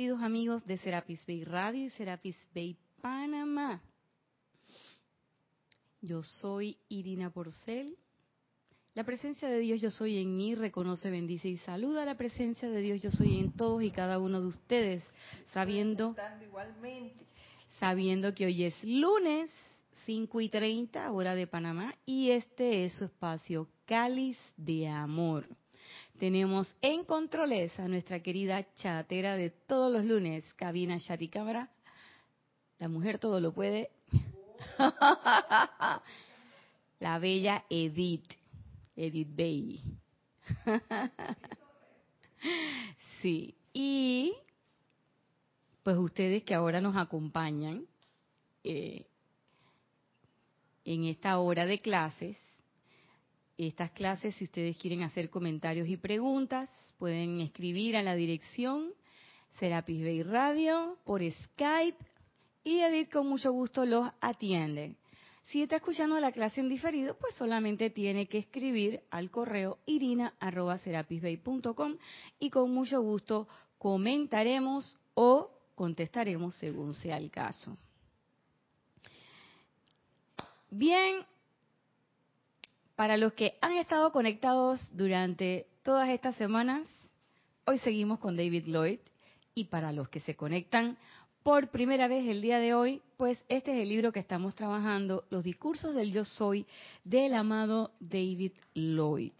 Queridos amigos de Serapis Bay Radio y Serapis Bay Panamá, yo soy Irina Porcel. La presencia de Dios yo soy en mí, reconoce, bendice y saluda la presencia de Dios yo soy en todos y cada uno de ustedes, sabiendo, sabiendo que hoy es lunes 5 y 30 hora de Panamá y este es su espacio Cáliz de Amor tenemos en controles a nuestra querida chatera de todos los lunes, cabina chat y cámara. La mujer todo lo puede. La bella Edith, Edith Bay. Sí, y pues ustedes que ahora nos acompañan eh, en esta hora de clases, estas clases, si ustedes quieren hacer comentarios y preguntas, pueden escribir a la dirección Serapis Bay Radio por Skype y Edith con mucho gusto los atiende. Si está escuchando la clase en diferido, pues solamente tiene que escribir al correo irina.serapisbay.com y con mucho gusto comentaremos o contestaremos según sea el caso. Bien, para los que han estado conectados durante todas estas semanas, hoy seguimos con David Lloyd. Y para los que se conectan por primera vez el día de hoy, pues este es el libro que estamos trabajando, Los discursos del yo soy del amado David Lloyd.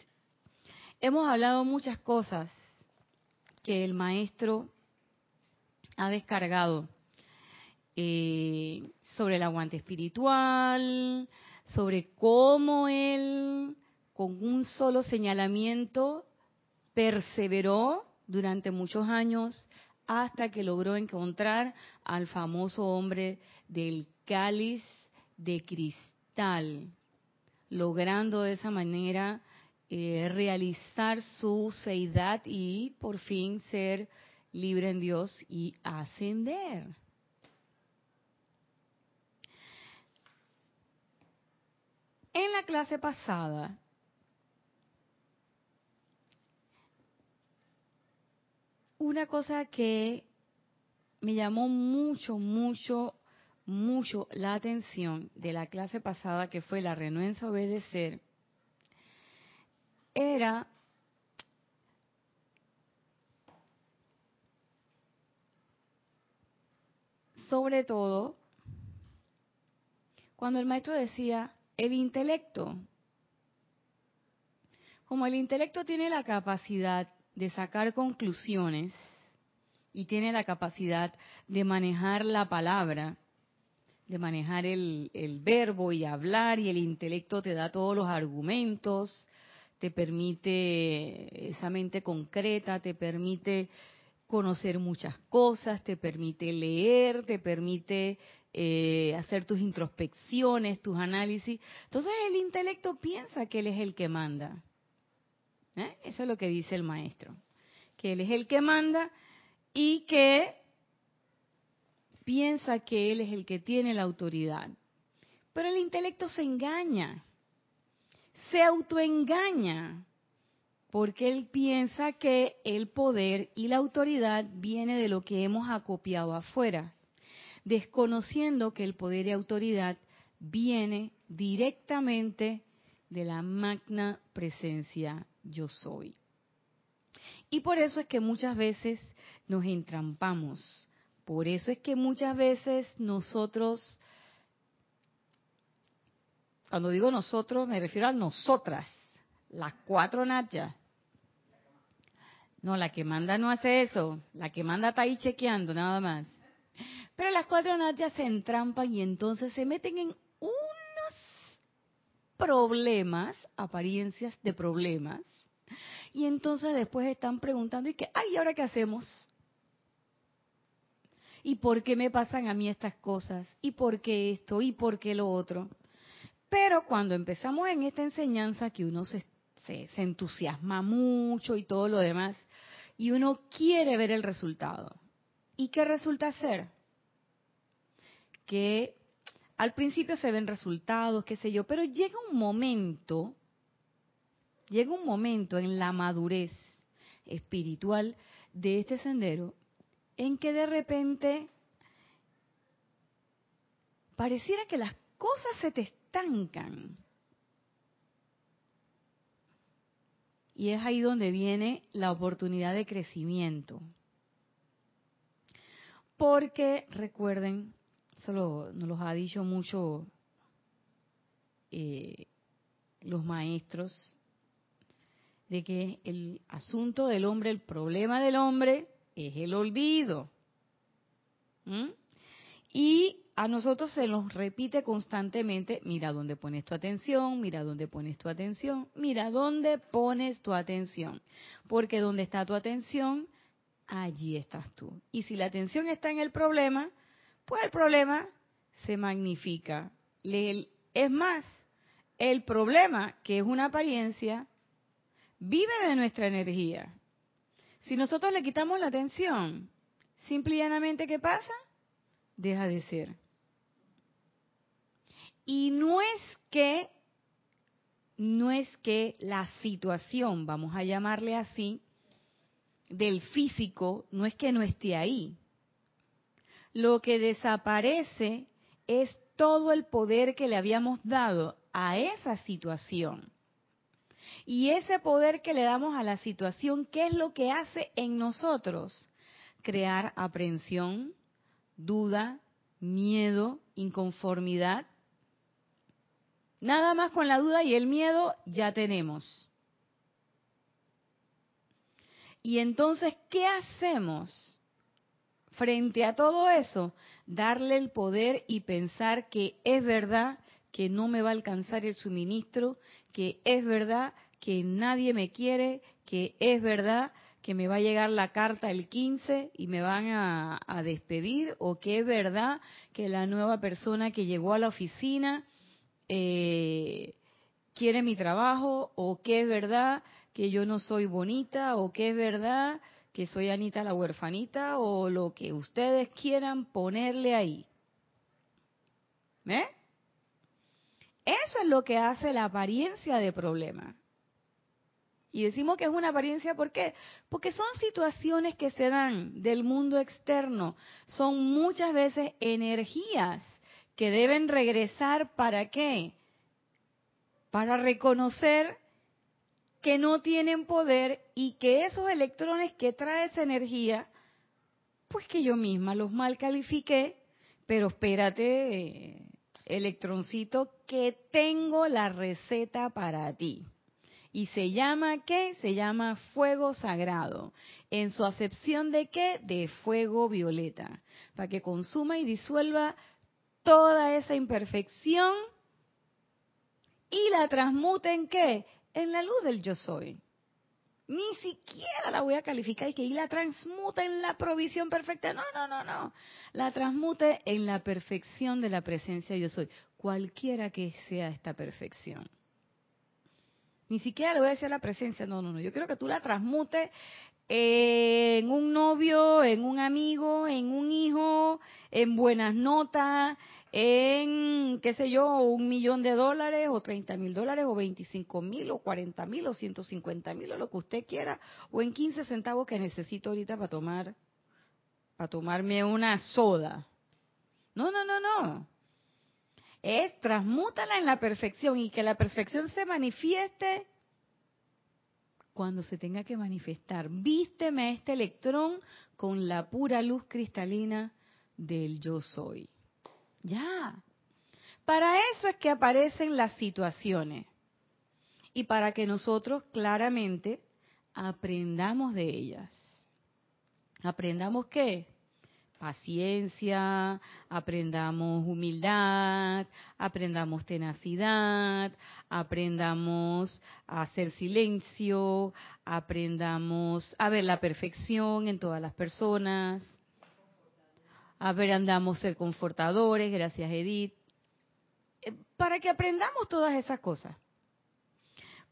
Hemos hablado muchas cosas que el maestro ha descargado eh, sobre el aguante espiritual, sobre cómo él, con un solo señalamiento, perseveró durante muchos años hasta que logró encontrar al famoso hombre del cáliz de cristal, logrando de esa manera eh, realizar su seidad y por fin ser libre en Dios y ascender. En la clase pasada, una cosa que me llamó mucho, mucho, mucho la atención de la clase pasada, que fue la renuencia a obedecer, era sobre todo cuando el maestro decía, el intelecto. Como el intelecto tiene la capacidad de sacar conclusiones y tiene la capacidad de manejar la palabra, de manejar el, verbo y hablar, y el intelecto te da todos los argumentos, te permite esa mente concreta, te permite conocer muchas cosas, te permite leer, te permite eh, hacer tus introspecciones, tus análisis. Entonces el intelecto piensa que él es el que manda. ¿eh? Eso es lo que dice el maestro, que él es el que manda y que piensa que él es el que tiene la autoridad. Pero el intelecto se engaña, se autoengaña, porque él piensa que el poder y la autoridad viene de lo que hemos acopiado afuera desconociendo que el poder y autoridad viene directamente de la magna presencia yo soy. Y por eso es que muchas veces nos entrampamos. Por eso es que muchas veces nosotros, cuando digo nosotros, me refiero a nosotras, las cuatro nachas. No, la que manda no hace eso. La que manda está ahí chequeando, nada más. Pero las cuatro natias se entrampan y entonces se meten en unos problemas, apariencias de problemas, y entonces después están preguntando, ¿y qué? Ay, ¿y ahora qué hacemos? ¿Y por qué me pasan a mí estas cosas? ¿Y por qué esto? ¿Y por qué lo otro? Pero cuando empezamos en esta enseñanza que uno se, se entusiasma mucho y todo lo demás, y uno quiere ver el resultado. ¿Y qué resulta ser? Que al principio se ven resultados, qué sé yo, pero llega un momento, llega un momento en la madurez espiritual de este sendero en que de repente pareciera que las cosas se te estancan. Y es ahí donde viene la oportunidad de crecimiento. Porque recuerden, eso nos lo ha dicho mucho eh, los maestros, de que el asunto del hombre, el problema del hombre, es el olvido. Y a nosotros se nos repite constantemente, mira dónde pones tu atención, mira dónde pones tu atención, mira dónde pones tu atención. Porque donde está tu atención, allí estás tú. Y si la atención está en el problema, pues el problema se magnifica. Es más, el problema, que es una apariencia, vive de nuestra energía. Si nosotros le quitamos la atención, simple y llanamente, ¿qué pasa? Deja de ser. Y no es que, no es que la situación, vamos a llamarle así, del físico, no es que no esté ahí. Lo que desaparece es todo el poder que le habíamos dado a esa situación. Y ese poder que le damos a la situación, ¿qué es lo que hace en nosotros? Crear aprensión, duda, miedo, inconformidad Nada más con la duda y el miedo ya tenemos. Y entonces, ¿qué hacemos frente a todo eso? Darle el poder y pensar que es verdad que no me va a alcanzar el suministro, que es verdad que nadie me quiere, que es verdad que me va a llegar la carta el 15 y me van a, despedir, o que es verdad que la nueva persona que llegó a la oficina eh, quiere mi trabajo o que es verdad que yo no soy bonita o que es verdad que soy Anita la huerfanita o lo que ustedes quieran ponerle ahí. ¿Eh? Eso es lo que hace la apariencia de problema. Y decimos que es una apariencia, ¿por qué? Porque son situaciones que se dan del mundo externo, son muchas veces energías que deben regresar para qué? Para reconocer que no tienen poder y que esos electrones que trae esa energía, pues que yo misma los mal califiqué, pero espérate, electroncito, que tengo la receta para ti. Y se llama qué? Se llama fuego sagrado. En su acepción de qué? De fuego violeta. Para que consuma y disuelva toda esa imperfección y la transmute en qué? En la luz del yo soy. Ni siquiera la voy a calificar y que y la transmute en la provisión perfecta. No, no, no, no. La transmute en la perfección de la presencia yo soy. Cualquiera que sea esta perfección. Ni siquiera le voy a decir la presencia. No, no, no. Yo quiero que tú la transmutes en un novio, en un amigo, en un hijo, en buenas notas, en, qué sé yo, un millón de dólares o 30 mil dólares o 25 mil o 40 mil o 150 mil o lo que usted quiera, o en 15 centavos que necesito ahorita para tomar, para tomarme una soda. No, no, no, no. Es transmútala en la perfección y que la perfección se manifieste cuando se tenga que manifestar. Vísteme este electrón con la pura luz cristalina del yo soy. Ya. Para eso es que aparecen las situaciones. Y para que nosotros claramente aprendamos de ellas. ¿Aprendamos qué? paciencia, aprendamos humildad, aprendamos tenacidad, aprendamos a hacer silencio, aprendamos a ver la perfección en todas las personas, a ser confortadores, gracias Edith, eh, para que aprendamos todas esas cosas.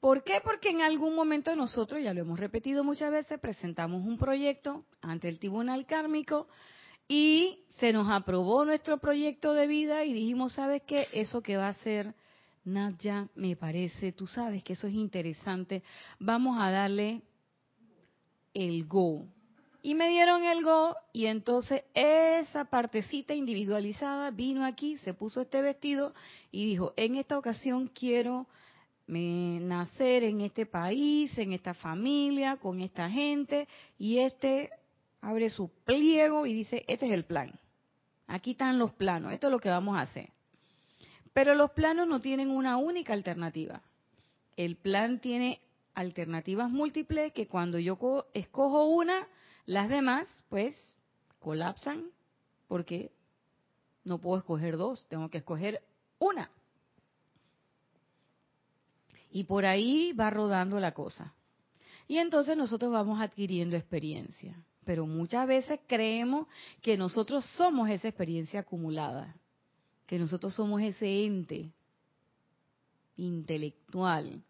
¿Por qué? Porque en algún momento nosotros, ya lo hemos repetido muchas veces, presentamos un proyecto ante el tribunal kármico y se nos aprobó nuestro proyecto de vida y dijimos, ¿sabes qué? Eso que va a hacer Nadia me parece, tú sabes que eso es interesante, vamos a darle el go. Y me dieron el go y entonces esa partecita individualizada vino aquí, se puso este vestido y dijo, en esta ocasión quiero nacer en este país, en esta familia, con esta gente y este abre su pliego y dice, este es el plan. Aquí están los planos, esto es lo que vamos a hacer. Pero los planos no tienen una única alternativa. El plan tiene alternativas múltiples que cuando yo escojo una, las demás pues colapsan porque no puedo escoger dos, tengo que escoger una. Y por ahí va rodando la cosa. Y entonces nosotros vamos adquiriendo experiencia. Pero muchas veces creemos que nosotros somos esa experiencia acumulada, que nosotros somos ese ente intelectual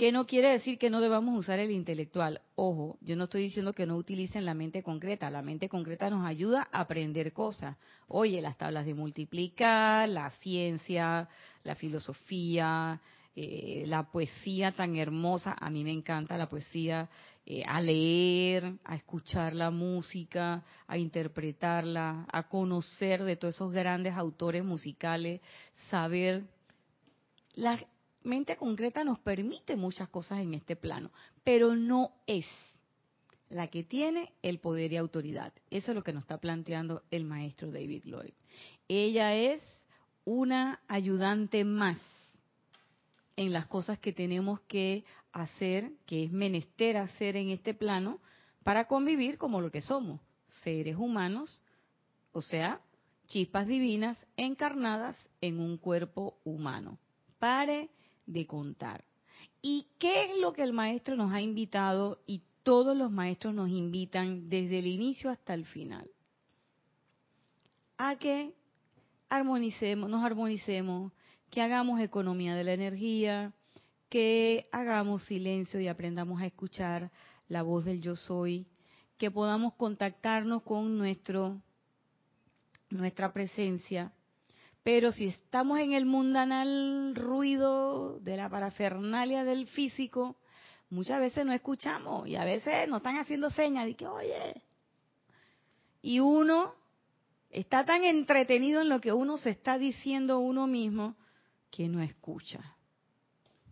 que no quiere decir que no debamos usar el intelectual. Ojo, yo no estoy diciendo que no utilicen la mente concreta. La mente concreta nos ayuda a aprender cosas. Oye, las tablas de multiplicar, la ciencia, la filosofía, eh, la poesía tan hermosa. A mí me encanta la poesía. Eh, a leer, a escuchar la música, a interpretarla, a conocer de todos esos grandes autores musicales, saber las mente concreta nos permite muchas cosas en este plano, pero no es la que tiene el poder y autoridad. Eso es lo que nos está planteando el maestro David Lloyd. Ella es una ayudante más en las cosas que tenemos que hacer, que es menester hacer en este plano, para convivir como lo que somos, seres humanos, o sea, chispas divinas encarnadas en un cuerpo humano. Pare de contar. ¿Y qué es lo que el maestro nos ha invitado y todos los maestros nos invitan desde el inicio hasta el final? A que armonicemos, nos armonicemos, que hagamos economía de la energía, que hagamos silencio y aprendamos a escuchar la voz del yo soy, que podamos contactarnos con nuestro nuestra presencia pero si estamos en el mundanal ruido de la parafernalia del físico, muchas veces no escuchamos y a veces nos están haciendo señas de que, oye, y uno está tan entretenido en lo que uno se está diciendo uno mismo que no escucha.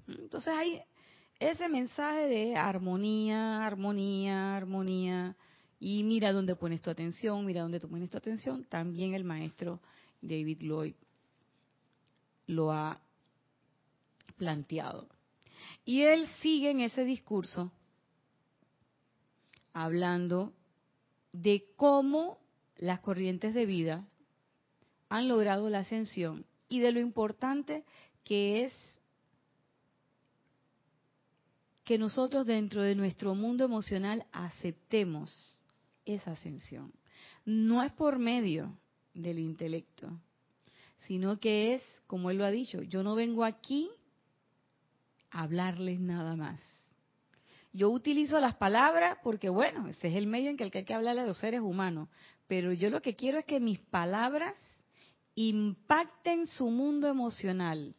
Entonces hay ese mensaje de armonía, armonía, armonía, y mira dónde pones tu atención, mira dónde tú pones tu atención, también el maestro David Lloyd lo ha planteado. Y él sigue en ese discurso hablando de cómo las corrientes de vida han logrado la ascensión y de lo importante que es que nosotros dentro de nuestro mundo emocional aceptemos esa ascensión. No es por medio del intelecto, sino que es, como él lo ha dicho, yo no vengo aquí a hablarles nada más. Yo utilizo las palabras porque, bueno, ese es el medio en que hay que hablarle a los seres humanos, pero yo lo que quiero es que mis palabras impacten su mundo emocional,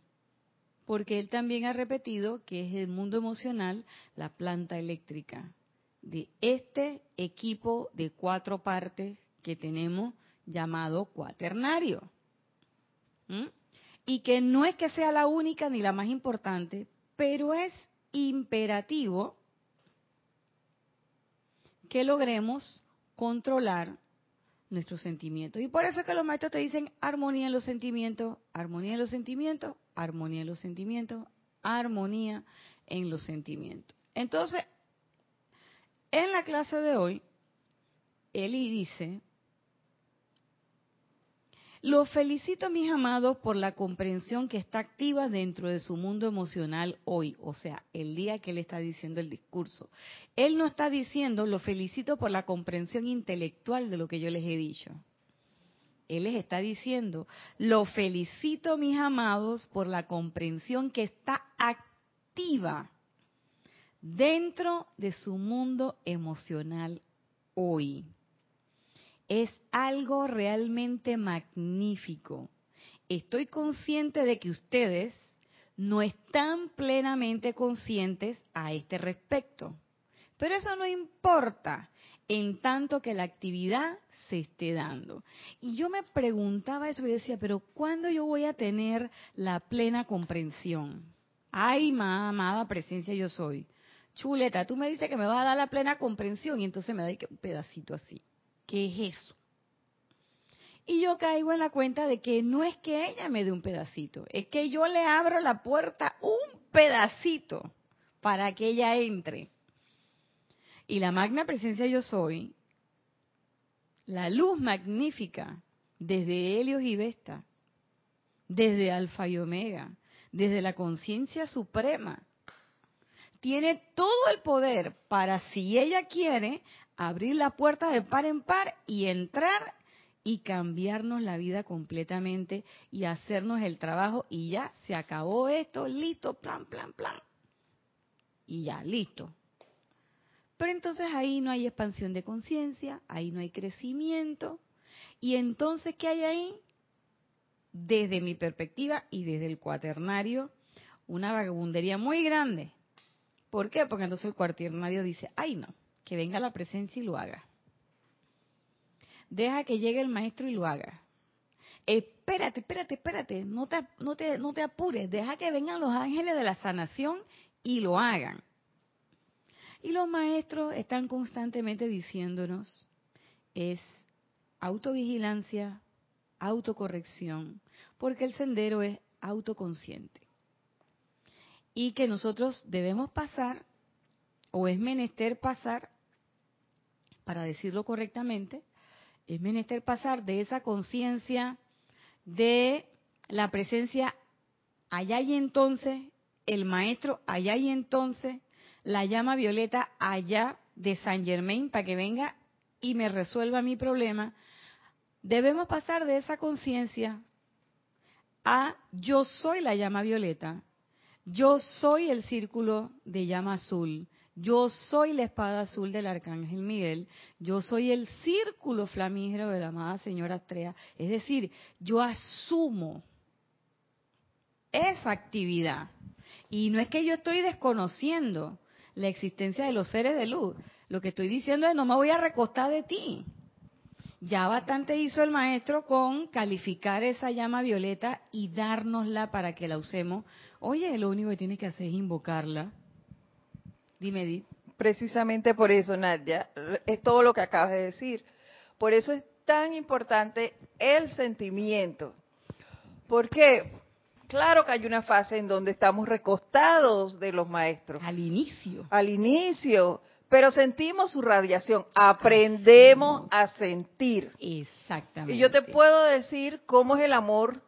porque él también ha repetido que es el mundo emocional la planta eléctrica de este equipo de cuatro partes que tenemos llamado cuaternario. Y que no es que sea la única ni la más importante, pero es imperativo que logremos controlar nuestros sentimientos. Y por eso es que los maestros te dicen armonía en los sentimientos, armonía en los sentimientos, armonía en los sentimientos, armonía en los sentimientos. Entonces, en la clase de hoy, Eli dice los felicito, mis amados, por la comprensión que está activa dentro de su mundo emocional hoy, o sea, el día que él está diciendo el discurso. Él no está diciendo, lo felicito por la comprensión intelectual de lo que yo les he dicho. Él les está diciendo, lo felicito, mis amados, por la comprensión que está activa dentro de su mundo emocional hoy es algo realmente magnífico. Estoy consciente de que ustedes no están plenamente conscientes a este respecto, Pero eso no importa en tanto que la actividad se esté dando. Y yo me preguntaba eso y decía, pero ¿cuándo yo voy a tener la plena comprensión? Ay, ma, amada presencia yo soy. Chuleta, tú me dices que me vas a dar la plena comprensión y entonces me da un pedacito así. ¿Qué es eso? Y yo caigo en la cuenta de que no es que ella me dé un pedacito, es que yo le abro la puerta un pedacito para que ella entre. Y la magna presencia yo soy, la luz magnífica, desde Helios y Vesta, desde Alfa y Omega, desde la conciencia suprema, tiene todo el poder para, si ella quiere, abrir la puerta de par en par y entrar y cambiarnos la vida completamente y hacernos el trabajo y ya se acabó esto, listo, plan, plan, plan. Y ya, listo. Pero entonces ahí no hay expansión de conciencia, ahí no hay crecimiento. Y entonces, ¿qué hay ahí? Desde mi perspectiva y desde el cuaternario, una vagabundería muy grande. ¿Por qué? Porque entonces el cuaternario dice, ay no, que venga la presencia y lo haga. Deja que llegue el maestro y lo haga. Espérate, espérate, espérate, no te, no te, no te apures, deja que vengan los ángeles de la sanación y lo hagan. Y los maestros están constantemente diciéndonos, es autovigilancia, autocorrección, porque el sendero es autoconsciente. Y que nosotros debemos pasar, o es menester pasar, para decirlo correctamente, es menester pasar de esa conciencia de la presencia allá y entonces, el maestro allá y entonces, la llama violeta allá de San Germain para que venga y me resuelva mi problema, debemos pasar de esa conciencia a yo soy la llama violeta, yo soy el círculo de llama azul, yo soy la espada azul del arcángel Miguel, yo soy el círculo flamígero de la amada señora Astrea. Es decir, yo asumo esa actividad. Y no es que yo estoy desconociendo la existencia de los seres de luz. Lo que estoy diciendo es, no me voy a recostar de ti. Ya bastante hizo el maestro con calificar esa llama violeta y dárnosla para que la usemos. Oye, lo único que tienes que hacer es invocarla Dime, Edith. Precisamente por eso, Nadia, es todo lo que acabas de decir. Por eso es tan importante el sentimiento. Porque, claro que hay una fase en donde estamos recostados de los maestros. Al inicio. Al inicio. Pero sentimos su radiación, aprendemos a sentir. Exactamente. Y yo te puedo decir cómo es el amor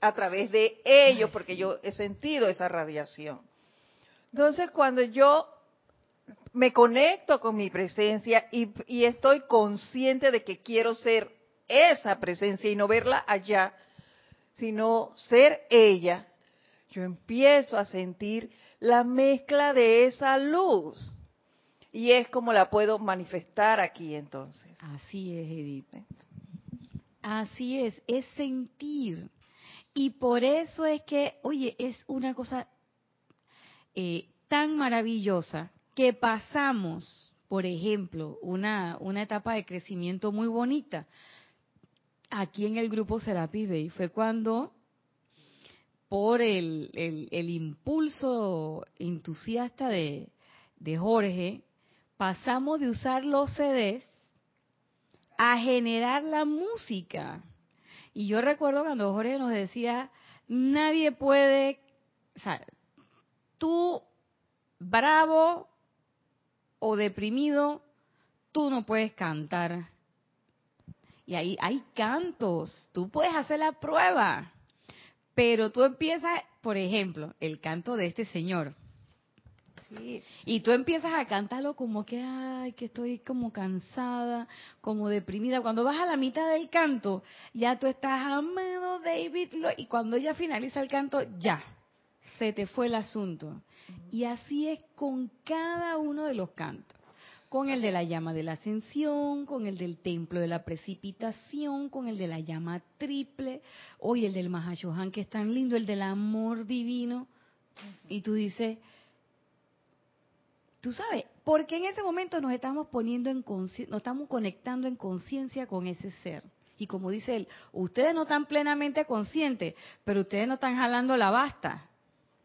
a través de ellos, porque yo he sentido esa radiación. Entonces, cuando yo me conecto con mi presencia y, estoy consciente de que quiero ser esa presencia y no verla allá, sino ser ella, yo empiezo a sentir la mezcla de esa luz. Y es como la puedo manifestar aquí entonces. Así es, Edith. Así es, es sentir. Y por eso es que, oye, es una cosa eh, tan maravillosa que pasamos, por ejemplo, una, una etapa de crecimiento muy bonita aquí en el grupo Serapis Bay fue cuando por el, el, impulso entusiasta de, de Jorge, pasamos de usar los CDs a generar la música. Y yo recuerdo cuando Jorge nos decía, nadie puede, o sea, tú bravo o deprimido, tú no puedes cantar. Y ahí hay cantos, tú puedes hacer la prueba, pero tú empiezas, por ejemplo, el canto de este señor. Y tú empiezas a cantarlo como que, ay, que estoy como cansada, como deprimida. Cuando vas a la mitad del canto, ya tú estás amado, David. Y cuando ella finaliza el canto, ya, se te fue el asunto. Y así es con cada uno de los cantos. Con el de la llama de la ascensión, con el del templo de la precipitación, con el de la llama triple, hoy el del Mahashohan que es tan lindo, el del amor divino. Y tú dices, Tú sabes, porque en ese momento nos estamos poniendo en nos estamos conectando en conciencia con ese ser. Y como dice él, ustedes no están plenamente conscientes, pero ustedes no están jalando la basta.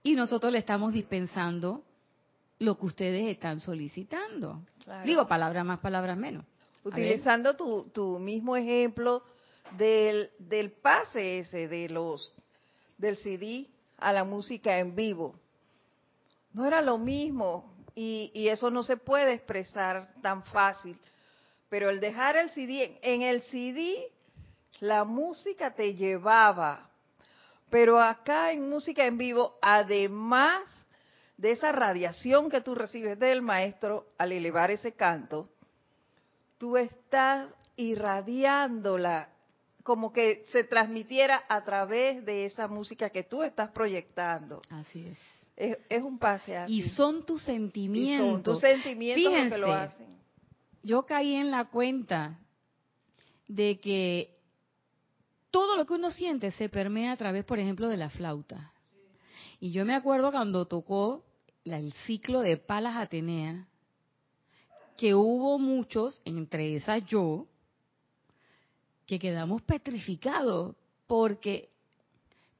Y nosotros le estamos dispensando lo que ustedes están solicitando. Digo, palabras más, palabras menos. Utilizando tu, tu, mismo ejemplo del, del pase ese de los del CD a la música en vivo. No era lo mismo y, y eso no se puede expresar tan fácil. Pero el dejar el CD, en el CD la música te llevaba, pero acá en música en vivo, además de esa radiación que tú recibes del maestro al elevar ese canto, tú estás irradiándola como que se transmitiera a través de esa música que tú estás proyectando. Así es. Es, un pase así. Y son tus sentimientos. Y son tus sentimientos los que lo hacen. Yo caí en la cuenta de que todo lo que uno siente se permea a través, por ejemplo, de la flauta. Y yo me acuerdo cuando tocó el ciclo de Palas Atenea, que hubo muchos, entre esas yo, que quedamos petrificados, porque,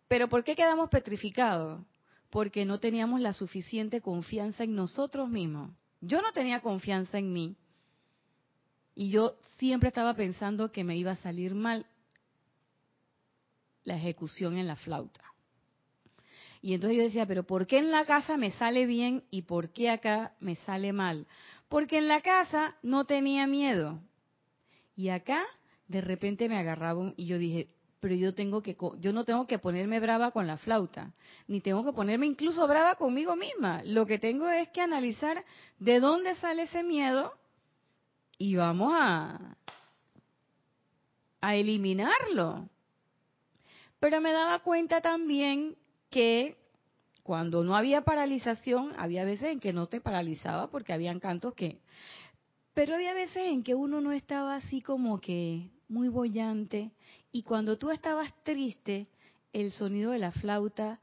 pero ¿por qué quedamos petrificados? Porque no teníamos la suficiente confianza en nosotros mismos. Yo no tenía confianza en mí y yo siempre estaba pensando que me iba a salir mal la ejecución en la flauta. Y entonces yo decía, pero ¿por qué en la casa me sale bien y por qué acá me sale mal? Porque en la casa no tenía miedo. Y acá de repente me agarraba y yo dije, pero yo tengo que yo no tengo que ponerme brava con la flauta, ni tengo que ponerme incluso brava conmigo misma. Lo que tengo es que analizar de dónde sale ese miedo y vamos a a eliminarlo. Pero me daba cuenta también que cuando no había paralización, había veces en que no te paralizaba porque habían cantos que... Pero había veces en que uno no estaba así como que muy bollante y cuando tú estabas triste, el sonido de la flauta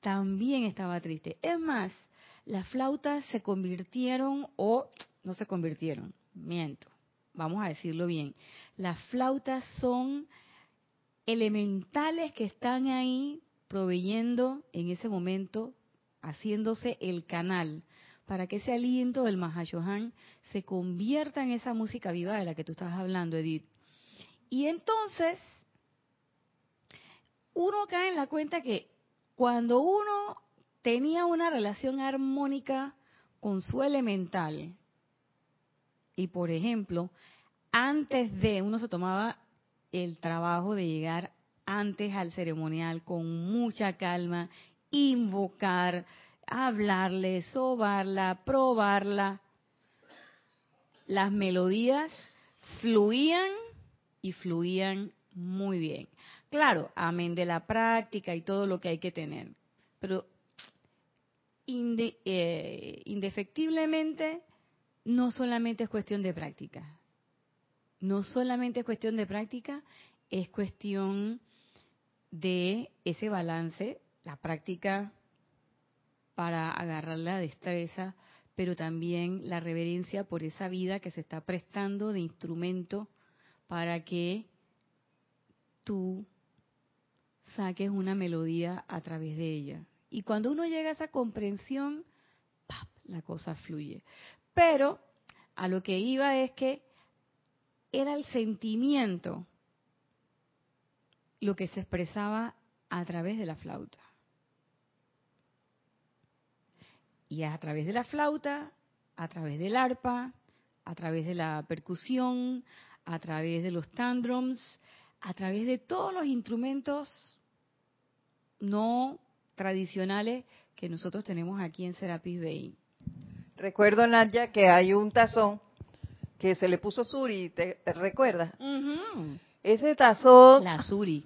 también estaba triste. Es más, las flautas se convirtieron o no se convirtieron, miento, vamos a decirlo bien. Las flautas son elementales que están ahí proveyendo en ese momento, haciéndose el canal para que ese aliento del Mahashohan se convierta en esa música viva de la que tú estás hablando, Edith. Y entonces, uno cae en la cuenta que cuando uno tenía una relación armónica con su elemental, y por ejemplo, antes de uno se tomaba el trabajo de llegar antes al ceremonial con mucha calma, invocar, hablarle, sobarla, probarla. Las melodías fluían y fluían muy bien. Claro, amén de la práctica y todo lo que hay que tener. Pero eh, indefectiblemente no solamente es cuestión de práctica no solamente es cuestión de práctica, es cuestión de ese balance, la práctica para agarrar la destreza, pero también la reverencia por esa vida que se está prestando de instrumento para que tú saques una melodía a través de ella. Y cuando uno llega a esa comprensión, la cosa fluye. Pero a lo que iba es que era el sentimiento lo que se expresaba a través de la flauta. Y a través de la flauta, a través del arpa, a través de la percusión, a través de los tandrums, a través de todos los instrumentos no tradicionales que nosotros tenemos aquí en Serapis Bay. Recuerdo, Nadia, que hay un tazón que se le puso Suri, ¿te, recuerdas? Ese tazón... La Suri.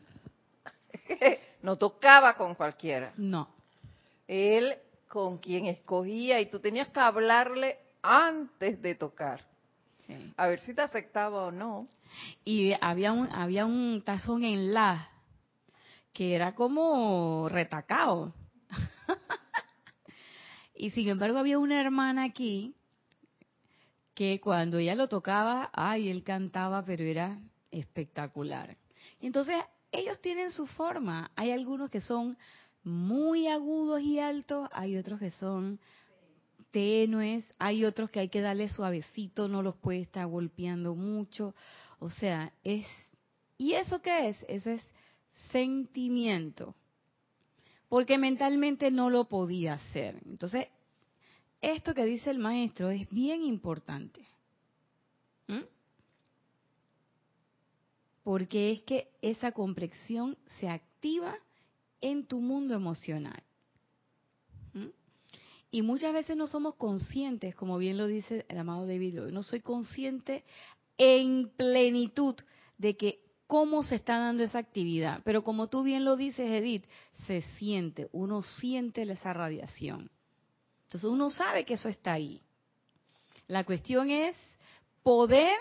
no tocaba con cualquiera. No. Él con quien escogía y tú tenías que hablarle antes de tocar. A ver si te aceptaba o no. Y había un, había un tazón en la que era como retacado. Y sin embargo había una hermana aquí que cuando ella lo tocaba, ay, él cantaba, pero era espectacular. Y entonces ellos tienen su forma. Hay algunos que son muy agudos y altos, hay otros que son tenues, hay otros que hay que darle suavecito, no los puede estar golpeando mucho. O sea, es... ¿Y eso qué es? Eso es sentimiento. Porque mentalmente no lo podía hacer. Entonces, esto que dice el maestro es bien importante. ¿Mm? Porque es que esa complexión se activa en tu mundo emocional. ¿Mm? Y muchas veces no somos conscientes, como bien lo dice el amado David no soy consciente en plenitud de que cómo se está dando esa actividad. Pero como tú bien lo dices, Edith, se siente, uno siente esa radiación. Entonces uno sabe que eso está ahí. La cuestión es poder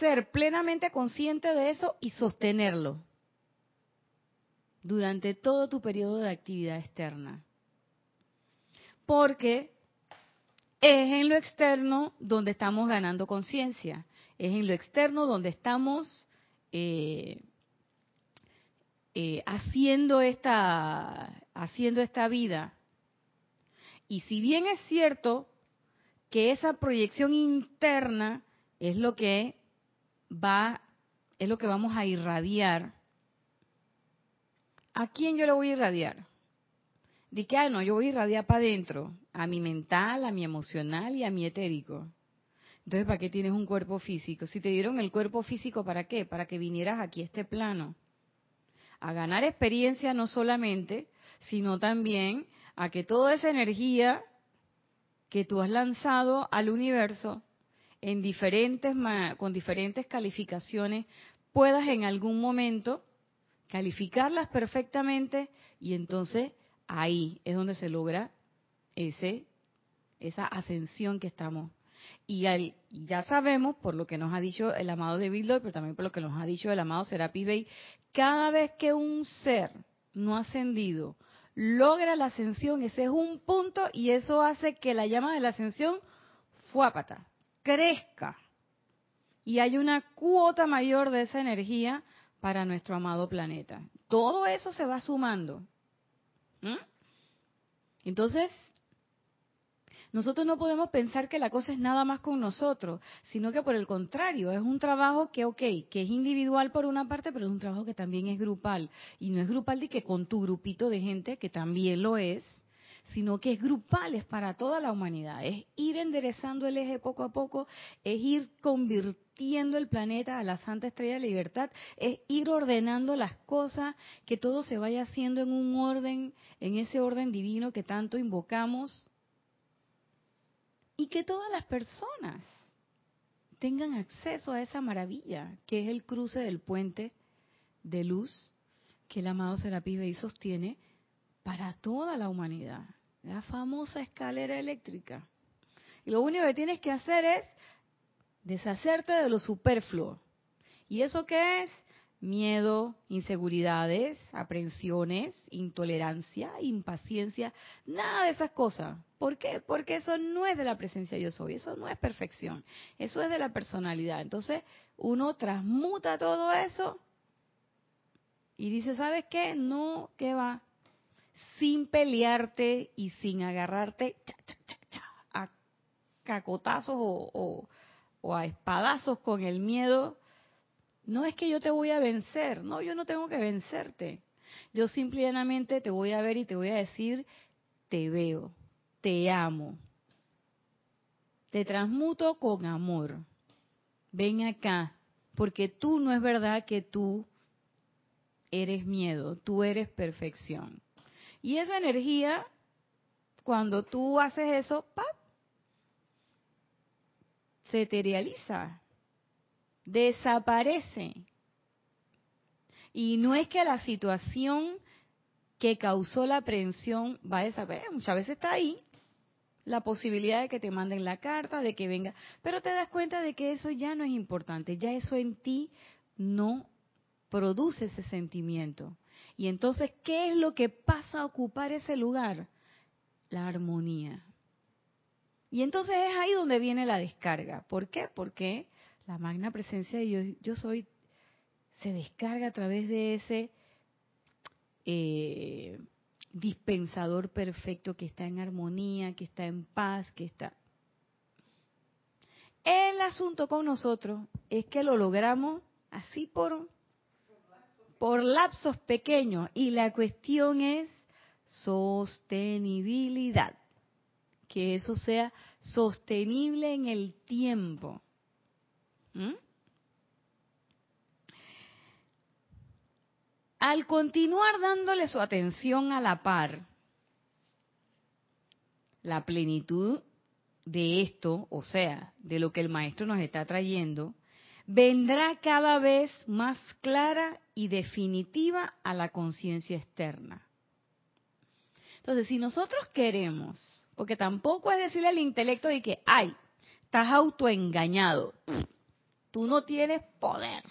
ser plenamente consciente de eso y sostenerlo durante todo tu periodo de actividad externa. Porque es en lo externo donde estamos ganando conciencia, es en lo externo donde estamos eh, eh, haciendo esta haciendo esta vida. Y si bien es cierto que esa proyección interna es lo que va, es lo que vamos a irradiar, ¿a quién yo le voy a irradiar? De que, ah, no, yo voy a irradiar para adentro, a mi mental, a mi emocional y a mi etérico. Entonces, ¿para qué tienes un cuerpo físico? Si te dieron el cuerpo físico, ¿para qué? Para que vinieras aquí a este plano. A ganar experiencia no solamente, sino también a que toda esa energía que tú has lanzado al universo en diferentes con diferentes calificaciones puedas en algún momento calificarlas perfectamente y entonces ahí es donde se logra ese esa ascensión que estamos. Y ya sabemos por lo que nos ha dicho el amado David Lloyd, pero también por lo que nos ha dicho el amado Serapi Bey, cada vez que un ser no ascendido logra la ascensión, ese es un punto y eso hace que la llama de la ascensión fuápata, crezca y hay una cuota mayor de esa energía para nuestro amado planeta. Todo eso se va sumando. Entonces, nosotros no podemos pensar que la cosa es nada más con nosotros, sino que por el contrario, es un trabajo que, ok, que es individual por una parte, pero es un trabajo que también es grupal. Y no es grupal de que con tu grupito de gente, que también lo es, sino que es grupal, es para toda la humanidad. Es ir enderezando el eje poco a poco, es ir convirtiendo el planeta a la Santa Estrella de Libertad, es ir ordenando las cosas, que todo se vaya haciendo en un orden, en ese orden divino que tanto invocamos, y que todas las personas tengan acceso a esa maravilla que es el cruce del puente de luz que el amado Serapis Bey sostiene para toda la humanidad. La famosa escalera eléctrica. Y lo único que tienes que hacer es deshacerte de lo superfluo. ¿Y eso qué es? Miedo, inseguridades, aprensiones, intolerancia, impaciencia, nada de esas cosas. ¿Por qué? Porque eso no es de la presencia yo soy, eso no es perfección, eso es de la personalidad. Entonces uno transmuta todo eso y dice, ¿sabes qué? No, ¿qué va? sin pelearte y sin agarrarte a cacotazos o, a espadazos con el miedo. No es que yo te voy a vencer, no, yo no tengo que vencerte. Yo simplemente te voy a ver y te voy a decir, te veo, te amo. Te transmuto con amor. Ven acá, porque tú no es verdad que tú eres miedo, tú eres perfección. Y esa energía, cuando tú haces eso, ¡pap! se eterializa, desaparece. Y no es que la situación que causó la aprehensión va a desaparecer, muchas veces está ahí, la posibilidad de que te manden la carta, de que venga, pero te das cuenta de que eso ya no es importante, ya eso en ti no produce ese sentimiento. Y entonces, ¿qué es lo que pasa a ocupar ese lugar? la armonía. Y entonces es ahí donde viene la descarga. ¿Por qué? Porque la magna presencia de yo, yo soy se descarga a través de ese eh, dispensador perfecto que está en armonía, que está en paz, que está... El asunto con nosotros es que lo logramos así por, por lapsos pequeños y la cuestión es sostenibilidad, que eso sea sostenible en el tiempo. ¿Mm? al continuar dándole su atención a la par, la plenitud de esto, o sea, de lo que el maestro nos está trayendo, vendrá cada vez más clara y definitiva a la conciencia externa. Entonces, si nosotros queremos, porque tampoco es decirle al intelecto de que, ay, estás autoengañado, tú no tienes poder,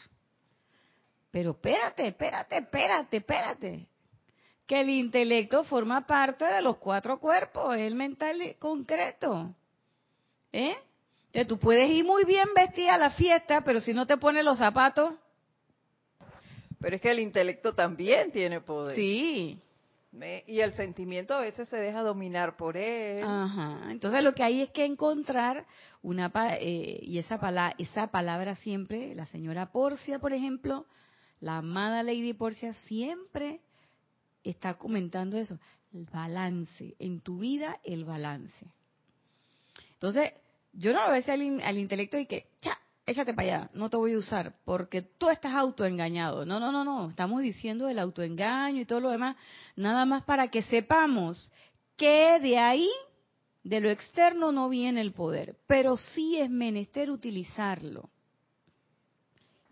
pero espérate, espérate, espérate, espérate. Que el intelecto forma parte de los cuatro cuerpos, el mental concreto. ¿Eh? Que tú puedes ir muy bien vestida a la fiesta, pero si no te pones los zapatos. Pero es que el intelecto también tiene poder. Sí. Y el sentimiento a veces se deja dominar por él. Ajá. Entonces lo que hay es que encontrar una eh, y esa palabra, esa palabra siempre, la señora Porcia, por ejemplo, la amada Lady Porcia siempre está comentando eso, el balance, en tu vida el balance. Entonces, yo no lo veo al, al intelecto y que, ya, échate para allá, no te voy a usar, porque tú estás autoengañado. No, no, no, no, estamos diciendo el autoengaño y todo lo demás, nada más para que sepamos que de ahí, de lo externo, no viene el poder, pero sí es menester utilizarlo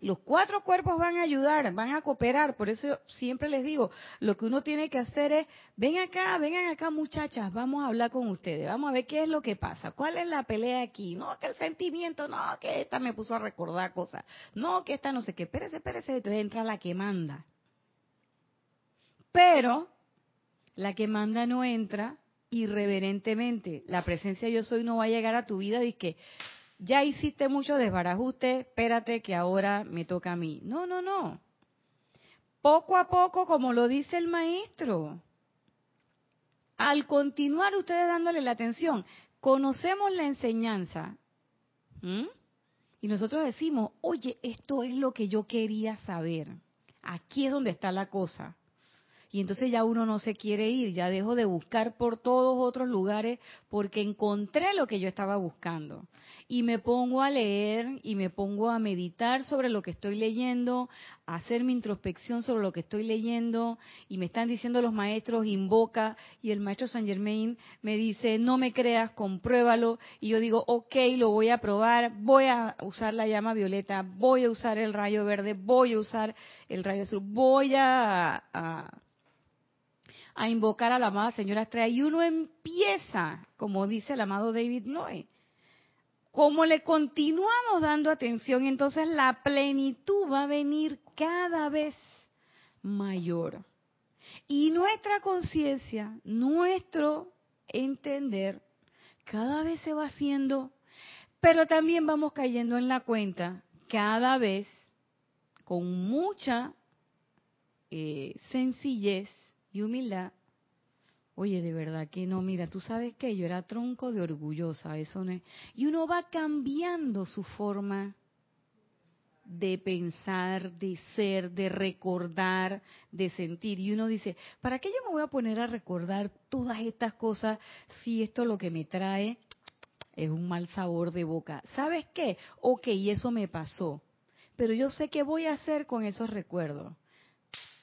los cuatro cuerpos van a ayudar, van a cooperar. Por eso siempre les digo, lo que uno tiene que hacer es, ven acá, vengan acá muchachas, vamos a hablar con ustedes, vamos a ver qué es lo que pasa, cuál es la pelea aquí. No, que el sentimiento, no, que esta me puso a recordar cosas, no, que esta no sé qué, espérese, espérese, entonces entra la que manda. Pero la que manda no entra irreverentemente. La presencia yo soy no va a llegar a tu vida y que ya hiciste mucho desbarajuste, espérate que ahora me toca a mí. No, no, no. Poco a poco, como lo dice el maestro, al continuar ustedes dándole la atención, conocemos la enseñanza. Y nosotros decimos, oye, esto es lo que yo quería saber. Aquí es donde está la cosa y entonces ya uno no se quiere ir, ya dejo de buscar por todos otros lugares porque encontré lo que yo estaba buscando. Y me pongo a leer y me pongo a meditar sobre lo que estoy leyendo, a hacer mi introspección sobre lo que estoy leyendo. Y me están diciendo los maestros, invoca. Y el maestro Saint Germain me dice, no me creas, compruébalo y yo digo, ok, lo voy a probar, voy a usar la llama violeta, voy a usar el rayo verde, voy a usar el rayo azul, voy a, a a invocar a la amada señora Estrella y uno empieza, como dice el amado David Lloyd, como le continuamos dando atención, entonces la plenitud va a venir cada vez mayor. Y nuestra conciencia, nuestro entender, cada vez se va haciendo, pero también vamos cayendo en la cuenta cada vez con mucha eh, sencillez y humildad. Oye, de verdad que no, mira, tú sabes que yo era tronco de orgullosa, eso no es. Y uno va cambiando su forma de pensar, de ser, de recordar, de sentir. Y uno dice, ¿para qué yo me voy a poner a recordar todas estas cosas si esto lo que me trae es un mal sabor de boca? ¿Sabes qué? Ok, eso me pasó. Pero yo sé qué voy a hacer con esos recuerdos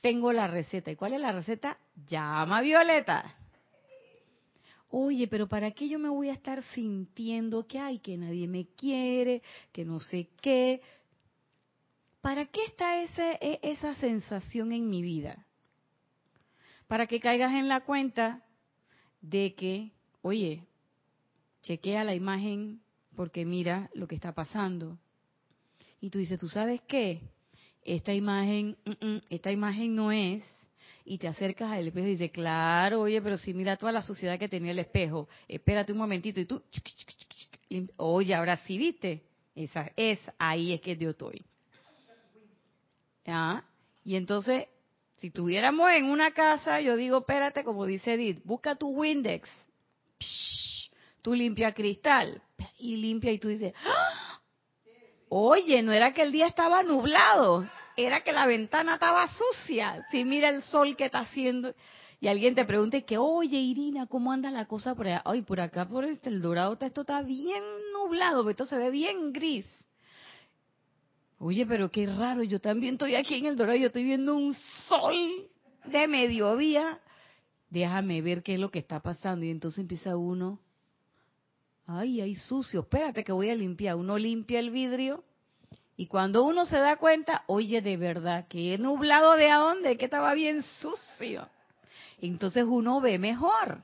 tengo la receta. ¿Y cuál es la receta? Llama Violeta. Oye, pero ¿para qué yo me voy a estar sintiendo que hay, que nadie me quiere, que no sé qué? ¿Para qué está ese, e, esa sensación en mi vida? Para que caigas en la cuenta de que, oye, chequea la imagen porque mira lo que está pasando. Y tú dices, ¿tú sabes qué? Esta imagen, esta imagen no es, y te acercas al espejo y dices, claro, oye, pero si mira toda la suciedad que tenía el espejo, espérate un momentito y tú, oye, ahora sí viste, esa es ahí es que yo estoy. ¿Ah? Y entonces, si tuviéramos en una casa, yo digo, espérate, como dice Edith, busca tu Windex, tú limpia cristal y limpia y tú dices, ¡Ah! Oye, no era que el día estaba nublado, era que la ventana estaba sucia. Si mira el sol que está haciendo y alguien te pregunte que, oye Irina, ¿cómo anda la cosa por allá? Ay, por acá, por este, el dorado, esto está bien nublado, esto se ve bien gris. Oye, pero qué raro, yo también estoy aquí en el dorado, yo estoy viendo un sol de mediodía. Déjame ver qué es lo que está pasando. Y entonces empieza uno, ay, hay sucio, espérate que voy a limpiar. Uno limpia el vidrio y cuando uno se da cuenta, oye, de verdad, que he nublado de a dónde, que estaba bien sucio. Entonces uno ve mejor.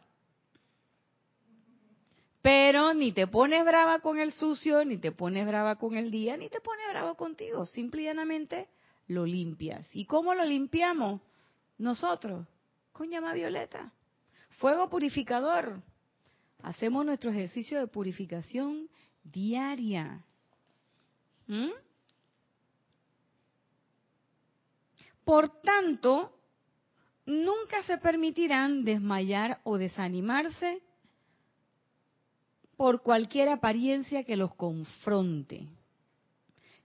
Pero ni te pones brava con el sucio, ni te pones brava con el día, ni te pones brava contigo. Simplemente lo limpias. ¿Y cómo lo limpiamos? Nosotros, con llama violeta. Fuego purificador. Hacemos nuestro ejercicio de purificación diaria. ¿Mm? Por tanto, nunca se permitirán desmayar o desanimarse por cualquier apariencia que los confronte.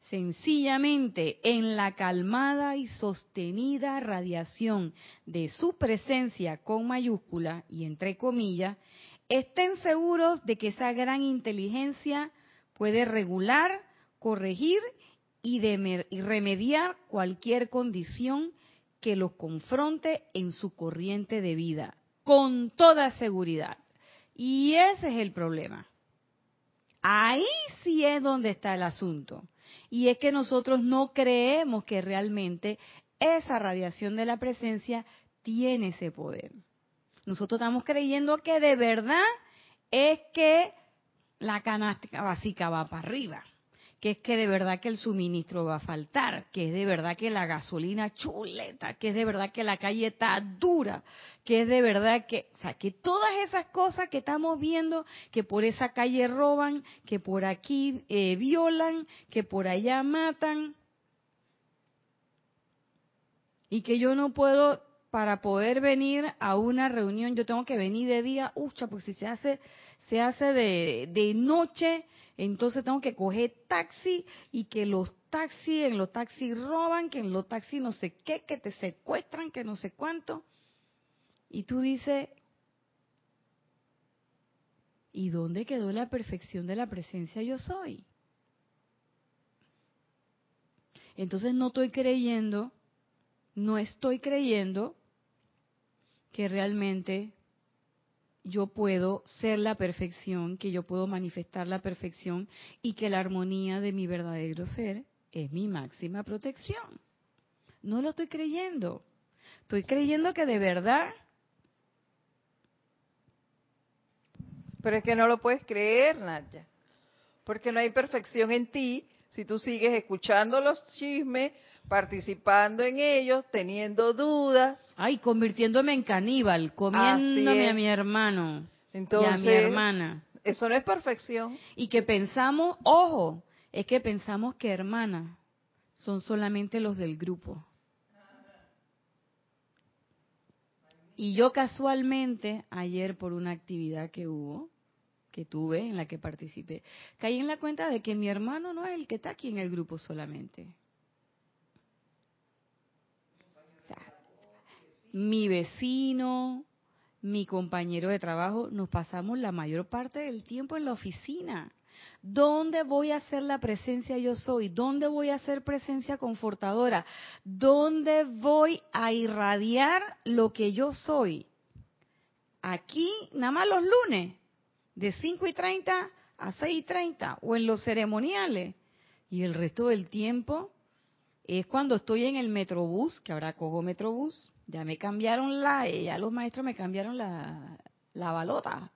Sencillamente, en la calmada y sostenida radiación de su presencia con mayúscula y entre comillas, estén seguros de que esa gran inteligencia puede regular, corregir y, remediar cualquier condición que los confronte en su corriente de vida, con toda seguridad. Y ese es el problema. Ahí sí es donde está el asunto. Y es que nosotros no creemos que realmente esa radiación de la presencia tiene ese poder. Nosotros estamos creyendo que de verdad es que la canasta básica va para arriba que es que de verdad que el suministro va a faltar, que es de verdad que la gasolina chuleta, que es de verdad que la calle está dura, que es de verdad que, o sea, que todas esas cosas que estamos viendo, que por esa calle roban, que por aquí eh, violan, que por allá matan, y que yo no puedo, para poder venir a una reunión, yo tengo que venir de día, ucha, porque si se hace, se hace de, de noche, entonces tengo que coger taxi y que los taxis, en los taxis roban, que en los taxis no sé qué, que te secuestran, que no sé cuánto. Y tú dices, ¿y dónde quedó la perfección de la presencia yo soy? Entonces no estoy creyendo, no estoy creyendo que realmente yo puedo ser la perfección, que yo puedo manifestar la perfección y que la armonía de mi verdadero ser es mi máxima protección. No lo estoy creyendo. Estoy creyendo que de verdad... Pero es que no lo puedes creer, Nadia. Porque no hay perfección en ti si tú sigues escuchando los chismes, participando en ellos, teniendo dudas. Ay, convirtiéndome en caníbal, comiéndome a mi hermano Entonces, y a mi hermana. Eso no es perfección. Y que pensamos, ojo, es que pensamos que hermanas son solamente los del grupo. Y yo casualmente, ayer por una actividad que hubo, que tuve, en la que participé, caí en la cuenta de que mi hermano no es el que está aquí en el grupo solamente. Mi vecino, mi compañero de trabajo, nos pasamos la mayor parte del tiempo en la oficina. ¿Dónde voy a hacer la presencia yo soy? ¿Dónde voy a hacer presencia confortadora? ¿Dónde voy a irradiar lo que yo soy? Aquí, nada más los lunes, de 5 y 30 a 6 y 30, o en los ceremoniales. Y el resto del tiempo es cuando estoy en el metrobús, que ahora cojo metrobús, ya me cambiaron la, eh, ya los maestros me cambiaron la, la balota.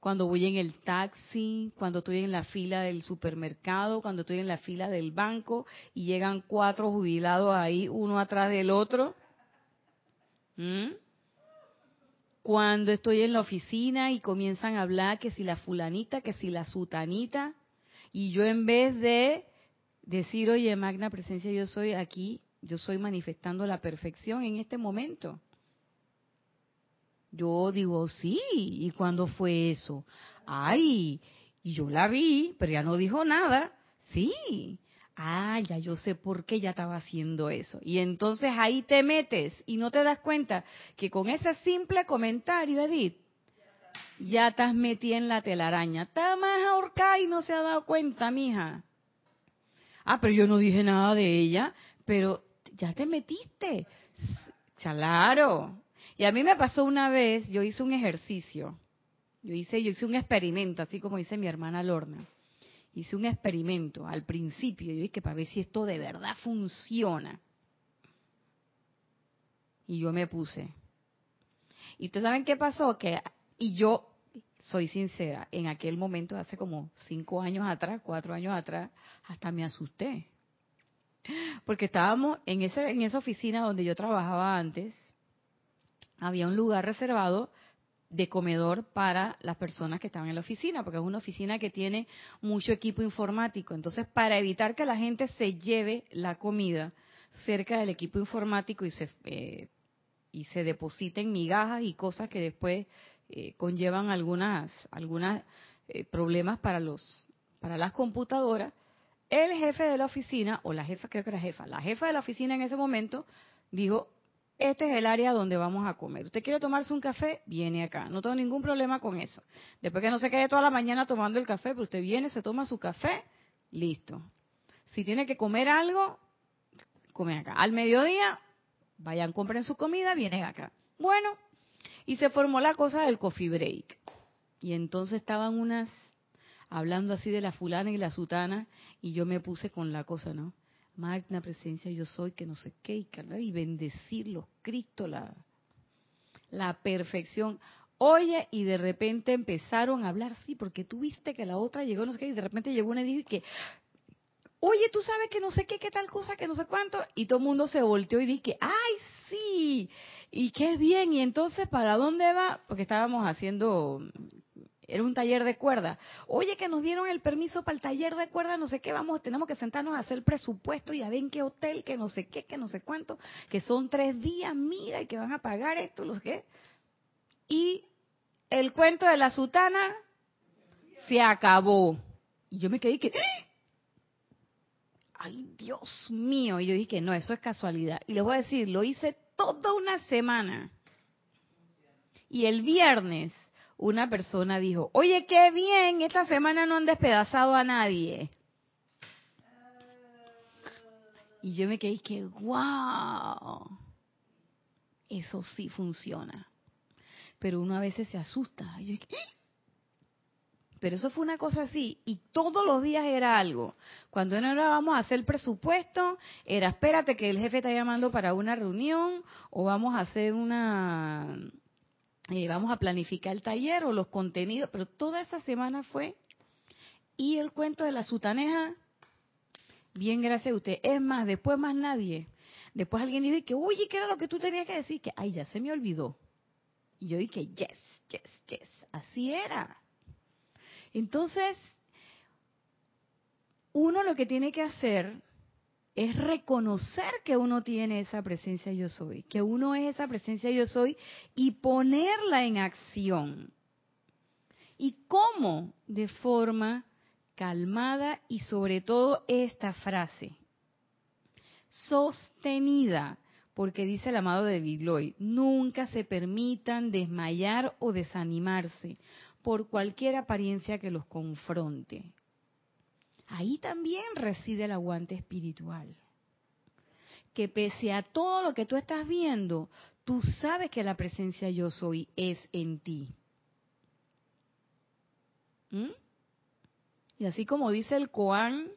Cuando voy en el taxi, cuando estoy en la fila del supermercado, cuando estoy en la fila del banco y llegan cuatro jubilados ahí, uno atrás del otro. ¿Mm? Cuando estoy en la oficina y comienzan a hablar que si la fulanita, que si la sutanita, y yo en vez de decir, oye, magna presencia, yo soy aquí, yo soy manifestando la perfección en este momento. Yo digo, sí, ¿y cuándo fue eso? Ay, y yo la vi, pero ya no dijo nada. Sí, ah, ya yo sé por qué ya estaba haciendo eso. Y entonces ahí te metes y no te das cuenta que con ese simple comentario, Edith, ya estás metida en la telaraña. Está más ahorcada y no se ha dado cuenta, mija. Ah, pero yo no dije nada de ella, pero ya te metiste. Claro. Y a mí me pasó una vez, yo hice un ejercicio. Yo hice, yo hice un experimento, así como dice mi hermana Lorna hice un experimento al principio, yo dije para ver si esto de verdad funciona. Y yo me puse. Y ustedes saben qué pasó, que y yo soy sincera, en aquel momento, hace como cinco años atrás, cuatro años atrás, hasta me asusté. Porque estábamos en, ese, en esa oficina donde yo trabajaba antes, había un lugar reservado de comedor para las personas que estaban en la oficina, porque es una oficina que tiene mucho equipo informático. Entonces, para evitar que la gente se lleve la comida cerca del equipo informático y se, eh, y se depositen migajas y cosas que después eh, conllevan algunas, eh, problemas para, los, para las computadoras, el jefe de la oficina, o la jefa, creo que era jefa, la jefa de la oficina en ese momento dijo, este es el área donde vamos a comer. ¿Usted quiere tomarse un café? Viene acá. No tengo ningún problema con eso. Después que no se quede toda la mañana tomando el café, pero usted viene, se toma su café, listo. Si tiene que comer algo, come acá. Al mediodía, vayan, compren su comida, vienen acá. Bueno, y se formó la cosa del coffee break. Y entonces estaban unas hablando así de la fulana y la sutana, y yo me puse con la cosa, ¿no? magna presencia yo soy, que no sé qué, y, y bendecirlos, Cristo, la, la perfección. Oye, y de repente empezaron a hablar, sí, porque tú viste que la otra llegó, no sé qué, y de repente llegó una y dijo que, oye, tú sabes que no sé qué, qué tal cosa, que no sé cuánto, y todo el mundo se volteó y dije, ay, sí, y qué bien, y entonces, ¿para dónde va? Porque estábamos haciendo era un taller de cuerda. Oye, que nos dieron el permiso para el taller de cuerda, no sé qué, vamos, tenemos que sentarnos a hacer presupuesto y a ver en qué hotel, que no sé qué, que no sé cuánto, que son tres días, mira, y que van a pagar esto, los que. Y el cuento de la sutana se acabó. Y yo me quedé que. ¡Ah! Ay, Dios mío. Y yo dije, no, eso es casualidad. Y les voy a decir, lo hice toda una semana. Y el viernes una persona dijo, oye, qué bien, esta semana no han despedazado a nadie. Y yo me quedé que, wow, eso sí funciona. Pero uno a veces se asusta. Pero eso fue una cosa así. Y todos los días era algo. Cuando no era vamos a hacer presupuesto, era espérate que el jefe está llamando para una reunión o vamos a hacer una eh, vamos a planificar el taller o los contenidos, pero toda esa semana fue. Y el cuento de la sutaneja, bien gracias a usted. Es más, después más nadie. Después alguien dijo que, oye, ¿qué era lo que tú tenías que decir? Que, ay, ya se me olvidó. Y yo dije, yes, yes, yes. Así era. Entonces, uno lo que tiene que hacer es reconocer que uno tiene esa presencia yo soy, que uno es esa presencia yo soy y ponerla en acción. ¿Y cómo? De forma calmada y sobre todo esta frase, sostenida, porque dice el amado de Lloyd, nunca se permitan desmayar o desanimarse por cualquier apariencia que los confronte ahí también reside el aguante espiritual. Que pese a todo lo que tú estás viendo, tú sabes que la presencia yo soy es en ti. ¿Mm? Y así como dice el Koan,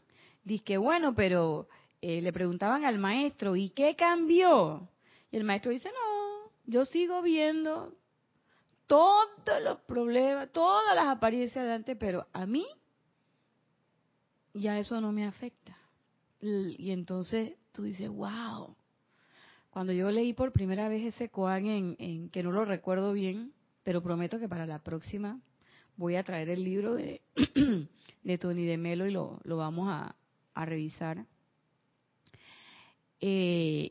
dice que bueno, pero eh, le preguntaban al maestro, ¿y qué cambió? Y el maestro dice, no, yo sigo viendo todos los problemas, todas las apariencias de antes, pero a mí ya eso no me afecta. Y entonces tú dices, wow, cuando yo leí por primera vez ese koan en, que no lo recuerdo bien, pero prometo que para la próxima voy a traer el libro de, de Tony de Melo y lo, lo vamos a, a revisar. Eh,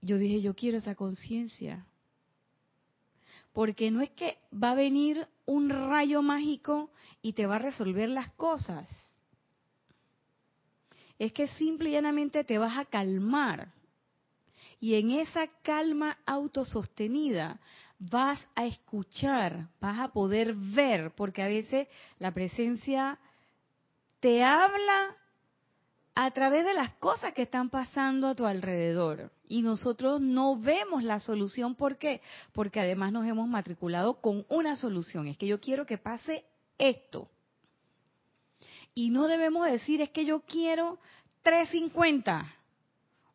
yo dije, yo quiero esa conciencia. Porque no es que va a venir un rayo mágico y te va a resolver las cosas es que simple y llanamente te vas a calmar. Y en esa calma autosostenida vas a escuchar, vas a poder ver, porque a veces la presencia te habla a través de las cosas que están pasando a tu alrededor. Y nosotros no vemos la solución. ¿Por qué? Porque además nos hemos matriculado con una solución. Es que yo quiero que pase esto. Y no debemos decir es que yo quiero 3.50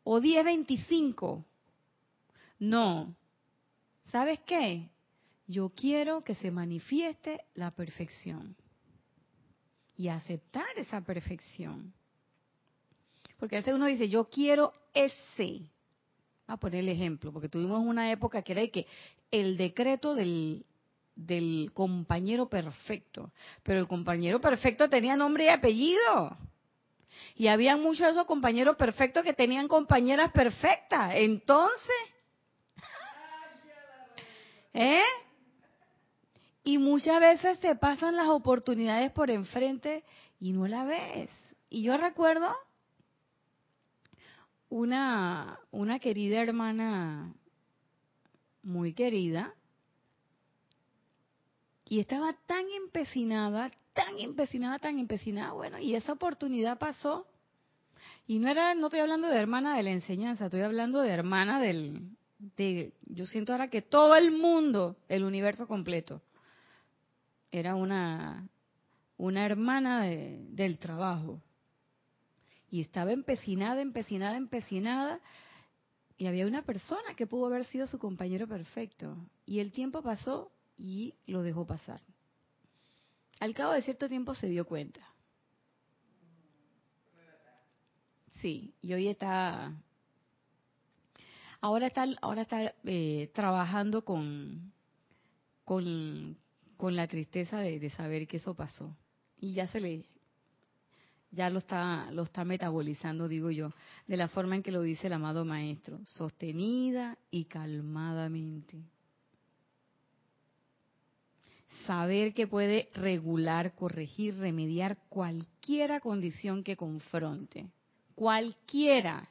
o 10.25. No. ¿Sabes qué? Yo quiero que se manifieste la perfección y aceptar esa perfección. Porque a veces uno dice, yo quiero ese. a poner el ejemplo, porque tuvimos una época que era que el decreto del, del compañero perfecto. Pero el compañero perfecto tenía nombre y apellido. Y había muchos de esos compañeros perfectos que tenían compañeras perfectas. Entonces, ¿eh? Y muchas veces se pasan las oportunidades por enfrente y no la ves. Y yo recuerdo una, una querida hermana, muy querida, y estaba tan empecinada, tan empecinada, tan empecinada, bueno, y esa oportunidad pasó. Y no era, no estoy hablando de hermana de la enseñanza, estoy hablando de hermana del, de, yo siento ahora que todo el mundo, el universo completo, era una, una hermana del trabajo. Y estaba empecinada, empecinada, empecinada. Y había una persona que pudo haber sido su compañero perfecto. Y el tiempo pasó y lo dejó pasar. Al cabo de cierto tiempo se dio cuenta. Sí, y hoy está, ahora está, ahora está eh, trabajando con, con, con, la tristeza de, de saber que eso pasó. Y ya se le, ya lo está, lo está metabolizando, digo yo, de la forma en que lo dice el amado maestro, sostenida y calmadamente saber que puede regular, corregir, remediar cualquiera condición que confronte. Cualquiera.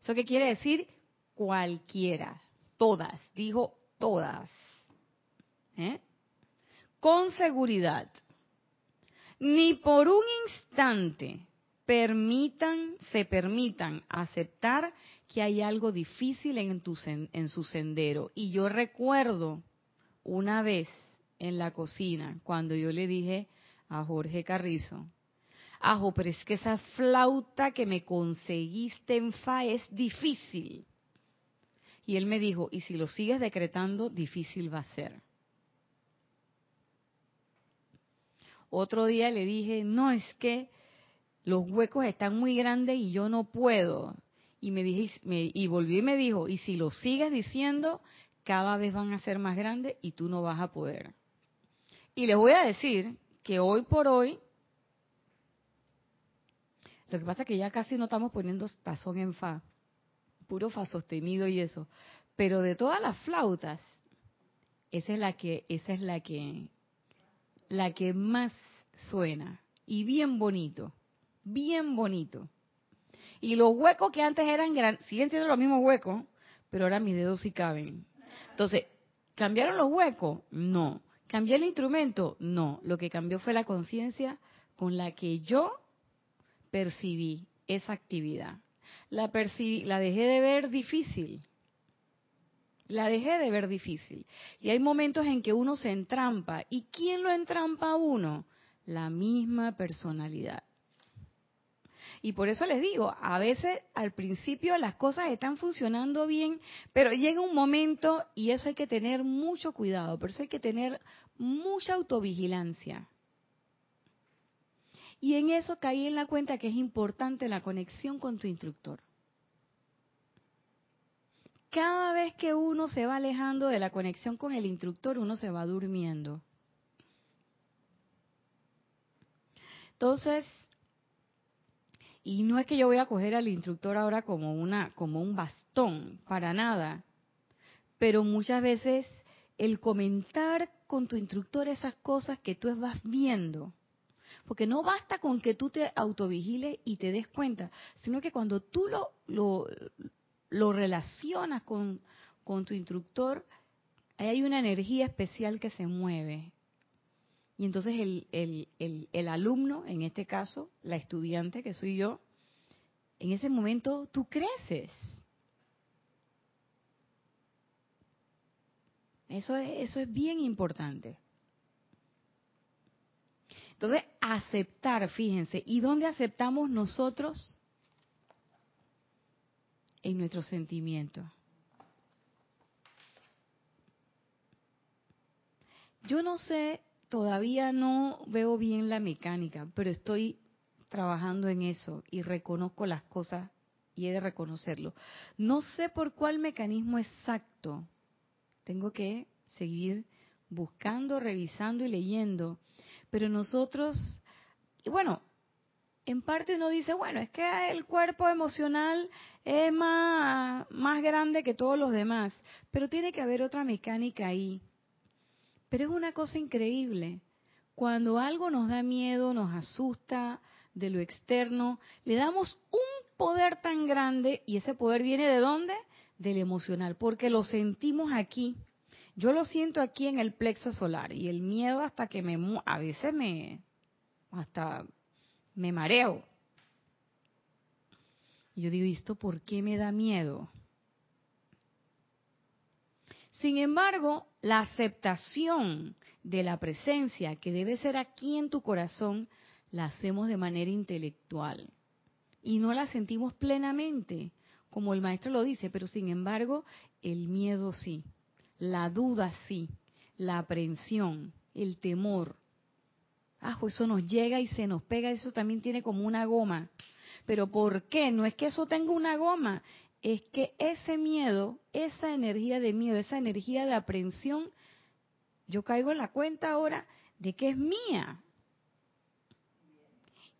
¿Eso qué quiere decir? Cualquiera. Todas. Dijo todas. ¿Eh? Con seguridad. Ni por un instante permitan, se permitan aceptar que hay algo difícil en, tu, en su sendero. Y yo recuerdo una vez en la cocina cuando yo le dije a Jorge Carrizo, Ajo, pero es que esa flauta que me conseguiste en fa es difícil. Y él me dijo, y si lo sigues decretando, difícil va a ser. Otro día le dije, no, es que los huecos están muy grandes y yo no puedo. Y me dije, y volvió y me dijo, y si lo sigues diciendo, cada vez van a ser más grandes y tú no vas a poder. Y les voy a decir que hoy por hoy, lo que pasa es que ya casi no estamos poniendo tazón en fa, puro fa sostenido y eso. Pero de todas las flautas, esa es la que, esa es la que, la que más suena. Y bien bonito, bien bonito. Y los huecos que antes eran grandes, siguen siendo los mismos huecos, pero ahora mis dedos sí caben. Entonces, ¿cambiaron los huecos? No. ¿Cambié el instrumento? No, lo que cambió fue la conciencia con la que yo percibí esa actividad. La percibí, la dejé de ver difícil. La dejé de ver difícil. Y hay momentos en que uno se entrampa. ¿Y quién lo entrampa a uno? La misma personalidad. Y por eso les digo, a veces al principio las cosas están funcionando bien, pero llega un momento y eso hay que tener mucho cuidado, por eso hay que tener mucha autovigilancia. Y en eso caí en la cuenta que es importante la conexión con tu instructor. Cada vez que uno se va alejando de la conexión con el instructor, uno se va durmiendo. Entonces, y no es que yo voy a coger al instructor ahora como una como un bastón, para nada. Pero muchas veces el comentar con tu instructor esas cosas que tú vas viendo, porque no basta con que tú te autovigiles y te des cuenta, sino que cuando tú lo, lo, lo relacionas con, con tu instructor, ahí hay una energía especial que se mueve. Y entonces el, el, el, el, alumno, en este caso, la estudiante que soy yo, en ese momento tú creces. Eso es, eso es bien importante. Entonces, aceptar, fíjense, ¿y dónde aceptamos nosotros? En nuestros sentimientos. Yo no sé, todavía no veo bien la mecánica, pero estoy trabajando en eso y reconozco las cosas y he de reconocerlo. No sé por cuál mecanismo exacto. Tengo que seguir buscando, revisando y leyendo. Pero nosotros, y bueno, en parte uno dice, bueno, es que el cuerpo emocional es más, más grande que todos los demás, pero tiene que haber otra mecánica ahí. Pero es una cosa increíble. Cuando algo nos da miedo, nos asusta, de lo externo, le damos un poder tan grande y ese poder viene de dónde? Del emocional, porque lo sentimos aquí. Yo lo siento aquí en el plexo solar y el miedo hasta que me a veces me hasta me mareo. Yo digo, ¿y esto por qué me da miedo? Sin embargo, la aceptación de la presencia que debe ser aquí en tu corazón la hacemos de manera intelectual y no la sentimos plenamente, como el maestro lo dice, pero sin embargo el miedo sí, la duda sí, la aprensión, el temor. Ah, eso nos llega y se nos pega, eso también tiene como una goma. Pero ¿por qué? No es que eso tenga una goma, es que ese miedo, esa energía de miedo, esa energía de aprensión, yo caigo en la cuenta ahora de que es mía,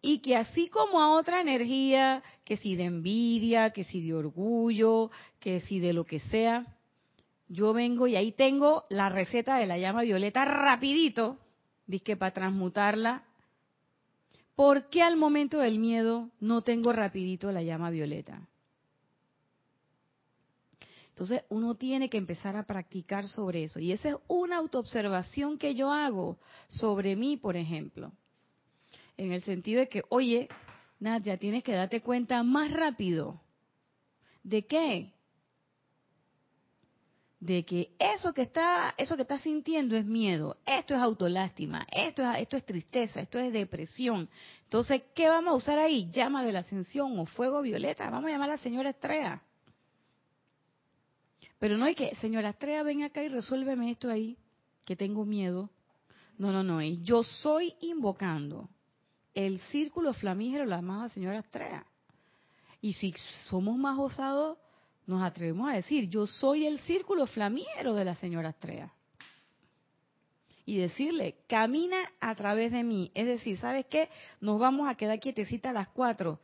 y que así como a otra energía, que si de envidia, que si de orgullo, que si de lo que sea, yo vengo y ahí tengo la receta de la llama violeta rapidito, que para transmutarla. ¿Por qué al momento del miedo no tengo rapidito la llama violeta? Entonces uno tiene que empezar a practicar sobre eso. Y esa es una autoobservación que yo hago sobre mí, por ejemplo en el sentido de que, oye, Nadia, tienes que darte cuenta más rápido. ¿De qué? De que eso que está, eso que estás sintiendo es miedo, esto es autolástima, esto es, esto es tristeza, esto es depresión. Entonces, ¿qué vamos a usar ahí? Llama de la ascensión o fuego violeta. Vamos a llamar a la señora Estrella. Pero no hay que, señora Estrella, ven acá y resuélveme esto ahí, que tengo miedo. No, no, no, yo soy invocando el círculo flamígero la amada señora Estrella. Y si somos más osados, nos atrevemos a decir, yo soy el círculo flamígero de la señora Estrella. Y decirle, camina a través de mí. Es decir, ¿sabes qué? Nos vamos a quedar quietecita a las cuatro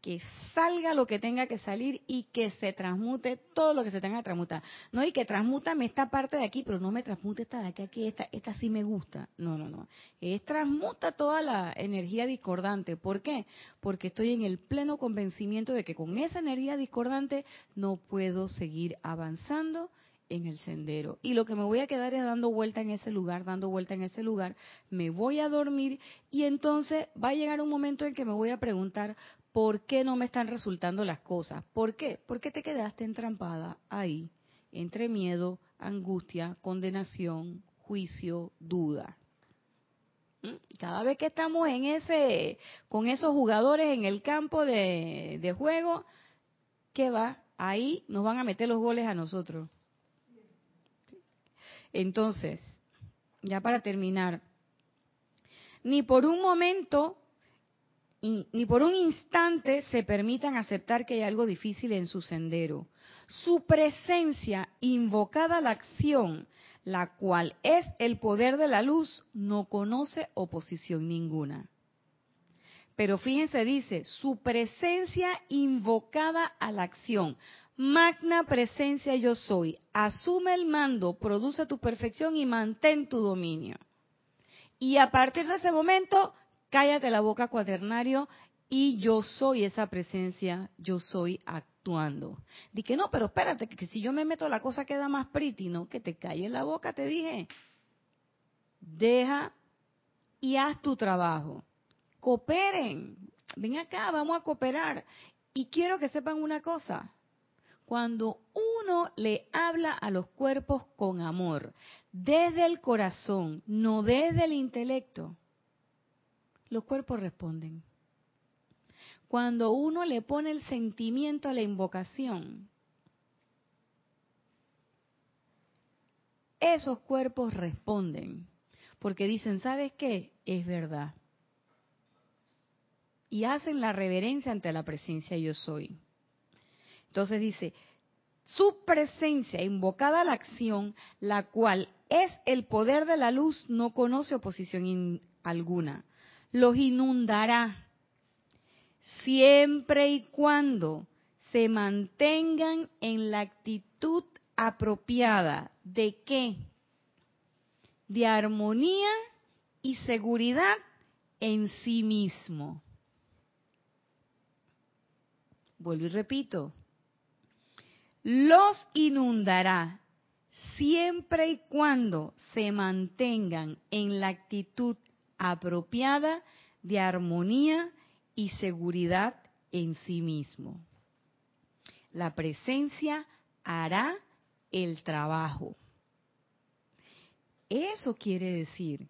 que salga lo que tenga que salir y que se transmute todo lo que se tenga que transmutar. No, y que transmútame esta parte de aquí, pero no me transmute esta de aquí, aquí esta, esta sí me gusta. No, no, no. Es transmuta toda la energía discordante. ¿Por qué? Porque estoy en el pleno convencimiento de que con esa energía discordante no puedo seguir avanzando en el sendero. Y lo que me voy a quedar es dando vuelta en ese lugar, dando vuelta en ese lugar, me voy a dormir y entonces va a llegar un momento en que me voy a preguntar, ¿por qué no me están resultando las cosas? ¿Por qué? Porque te quedaste entrampada ahí, entre miedo, angustia, condenación, juicio, duda. ¿Mm? Cada vez que estamos en ese, con esos jugadores en el campo de, de juego, ¿qué va? Ahí nos van a meter los goles a nosotros. Entonces, ya para terminar, ni por un momento ni por un instante se permitan aceptar que hay algo difícil en su sendero. Su presencia invocada a la acción, la cual es el poder de la luz, no conoce oposición ninguna. Pero fíjense, dice, su presencia invocada a la acción. Magna presencia yo soy. Asume el mando, produce tu perfección y mantén tu dominio. Y a partir de ese momento, cállate la boca cuaternario y yo soy esa presencia, yo soy actuando. Dije, no, pero espérate, que si yo me meto la cosa queda más pretty, no, que te calles la boca, te dije. Deja y haz tu trabajo. Cooperen. Ven acá, vamos a cooperar. Y quiero que sepan una cosa. Cuando uno le habla a los cuerpos con amor, desde el corazón, no desde el intelecto, los cuerpos responden. Cuando uno le pone el sentimiento a la invocación, esos cuerpos responden, porque dicen, ¿sabes qué? Es verdad. Y hacen la reverencia ante la presencia yo soy. Entonces dice, su presencia invocada a la acción, la cual es el poder de la luz, no conoce oposición alguna los inundará siempre y cuando se mantengan en la actitud apropiada de qué? De armonía y seguridad en sí mismo. Vuelvo y repito. Los inundará siempre y cuando se mantengan en la actitud apropiada de armonía y seguridad en sí mismo. La presencia hará el trabajo. Eso quiere decir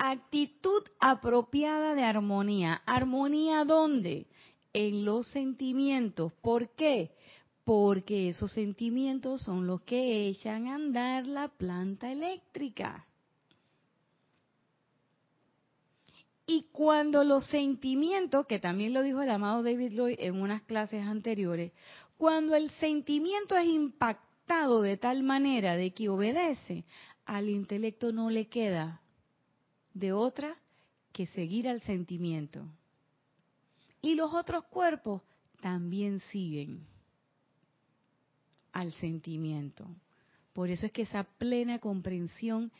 actitud apropiada de armonía. ¿Armonía dónde? En los sentimientos. ¿Por qué? Porque esos sentimientos son los que echan a andar la planta eléctrica. Y cuando los sentimientos, que también lo dijo el amado David Lloyd en unas clases anteriores, cuando el sentimiento es impactado de tal manera de que obedece, al intelecto no le queda de otra que seguir al sentimiento. Y los otros cuerpos también siguen al sentimiento. Por eso es que esa plena comprensión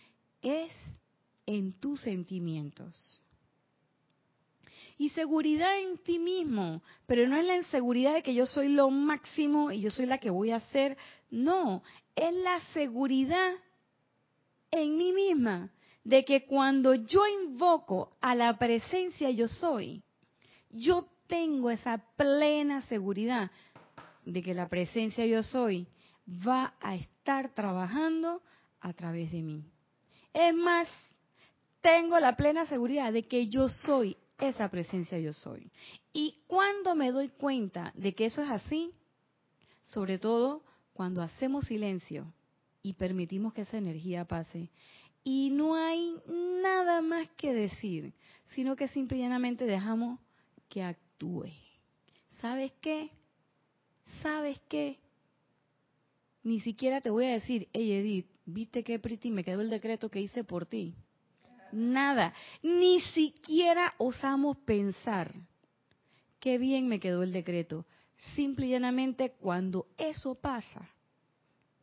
es en tus sentimientos y seguridad en ti mismo, pero no es la inseguridad de que yo soy lo máximo y yo soy la que voy a hacer, no, es la seguridad en mí misma de que cuando yo invoco a la presencia yo soy, yo tengo esa plena seguridad de que la presencia yo soy va a estar trabajando a través de mí. Es más, tengo la plena seguridad de que yo soy esa presencia yo soy. Y cuando me doy cuenta de que eso es así, sobre todo cuando hacemos silencio y permitimos que esa energía pase, y no hay nada más que decir, sino que simplemente dejamos que actúe. ¿Sabes qué? ¿Sabes qué? Ni siquiera te voy a decir, hey Edith, ¿viste qué pretty me quedó el decreto que hice por ti? Nada. Ni siquiera osamos pensar qué bien me quedó el decreto. Simple y llanamente cuando eso pasa,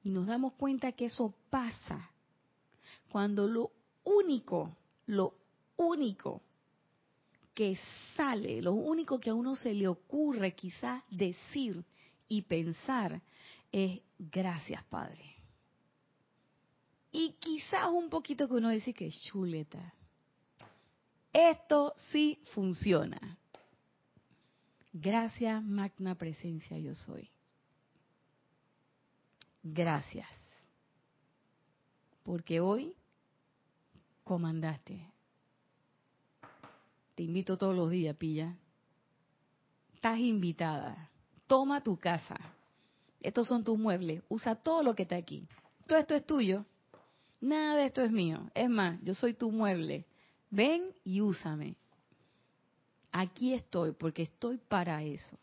y nos damos cuenta que eso pasa, cuando lo único, lo único que sale, lo único que a uno se le ocurre quizás decir y pensar es gracias Padre. Y quizás un poquito que uno dice que chuleta. Esto sí funciona. Gracias, magna presencia yo soy. Gracias. Porque hoy comandaste. Te invito todos los días, pilla. Estás invitada. Toma tu casa. Estos son tus muebles. Usa todo lo que está aquí. Todo esto es tuyo. Nada de esto es mío. Es más, yo soy tu mueble. Ven y úsame. aquí estoy porque estoy para eso.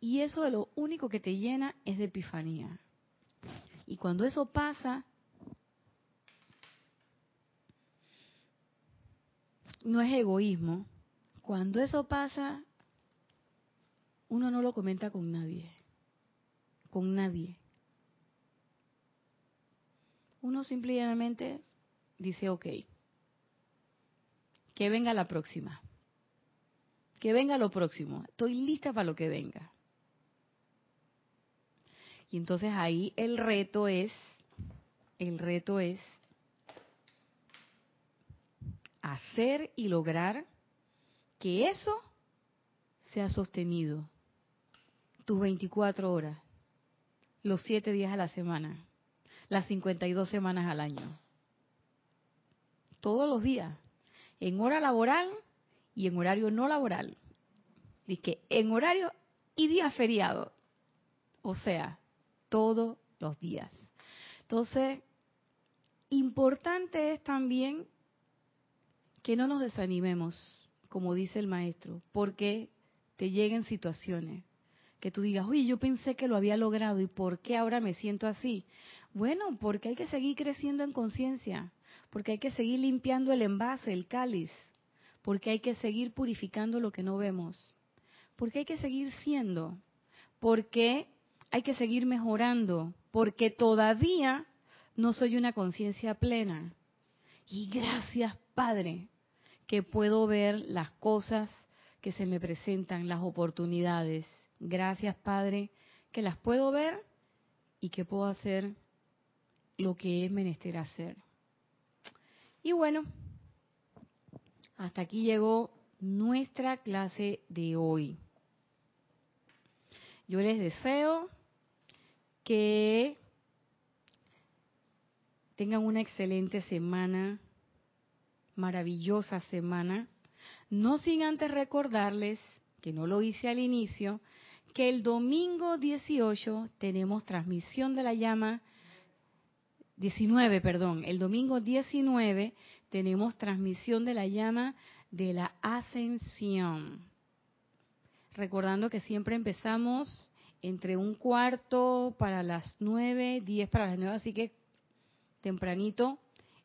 Y eso de lo único que te llena es de epifanía. Y cuando eso pasa, no es egoísmo. Cuando eso pasa, uno no lo comenta con nadie. Con nadie. Uno simplemente dice, ok, que venga la próxima. Que venga lo próximo. Estoy lista para lo que venga. Y entonces ahí el reto es, el reto es hacer y lograr que eso sea sostenido. Tus 24 horas, los 7 días a la semana, las 52 semanas al año. Todos los días, en hora laboral y en horario no laboral. Dice en horario y día feriado. O sea, todos los días. Entonces, importante es también que no nos desanimemos, como dice el maestro, porque te lleguen situaciones que tú digas, oye, yo pensé que lo había logrado y ¿por qué ahora me siento así? Bueno, porque hay que seguir creciendo en conciencia, porque hay que seguir limpiando el envase, el cáliz, porque hay que seguir purificando lo que no vemos, porque hay que seguir siendo, porque hay que seguir mejorando, porque todavía no soy una conciencia plena. Y gracias, Padre, que puedo ver las cosas que se me presentan, las oportunidades. Gracias, Padre, que las puedo ver y que puedo hacer lo que es menester hacer. Y bueno, hasta aquí llegó nuestra clase de hoy. Yo les deseo que tengan una excelente semana, maravillosa semana. No sin antes recordarles, que no lo hice al inicio, que el domingo 18 tenemos transmisión de la llama 19, perdón, el domingo 19 tenemos transmisión de la llama de la ascensión. Recordando que siempre empezamos entre un cuarto para las nueve, diez para las nueve, así que tempranito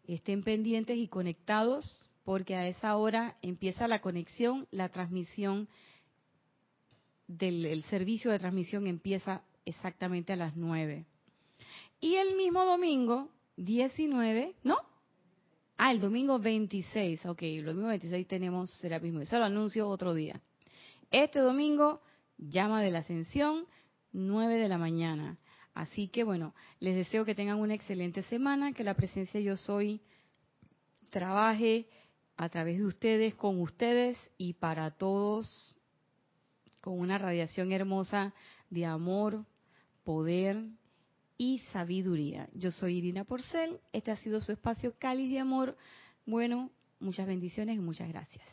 estén pendientes y conectados porque a esa hora empieza la conexión, la transmisión del servicio de transmisión empieza exactamente a las nueve. Y el mismo domingo, 19, ¿no? Ah, el domingo 26, ok, el domingo 26 tenemos Serapismo, eso lo anuncio otro día. Este domingo, llama de la ascensión, 9 de la mañana. Así que bueno, les deseo que tengan una excelente semana, que la presencia yo soy trabaje a través de ustedes, con ustedes y para todos, con una radiación hermosa de amor, poder y sabiduría. Yo soy Irina Porcel, este ha sido su espacio cáliz de amor. Bueno, muchas bendiciones y muchas gracias.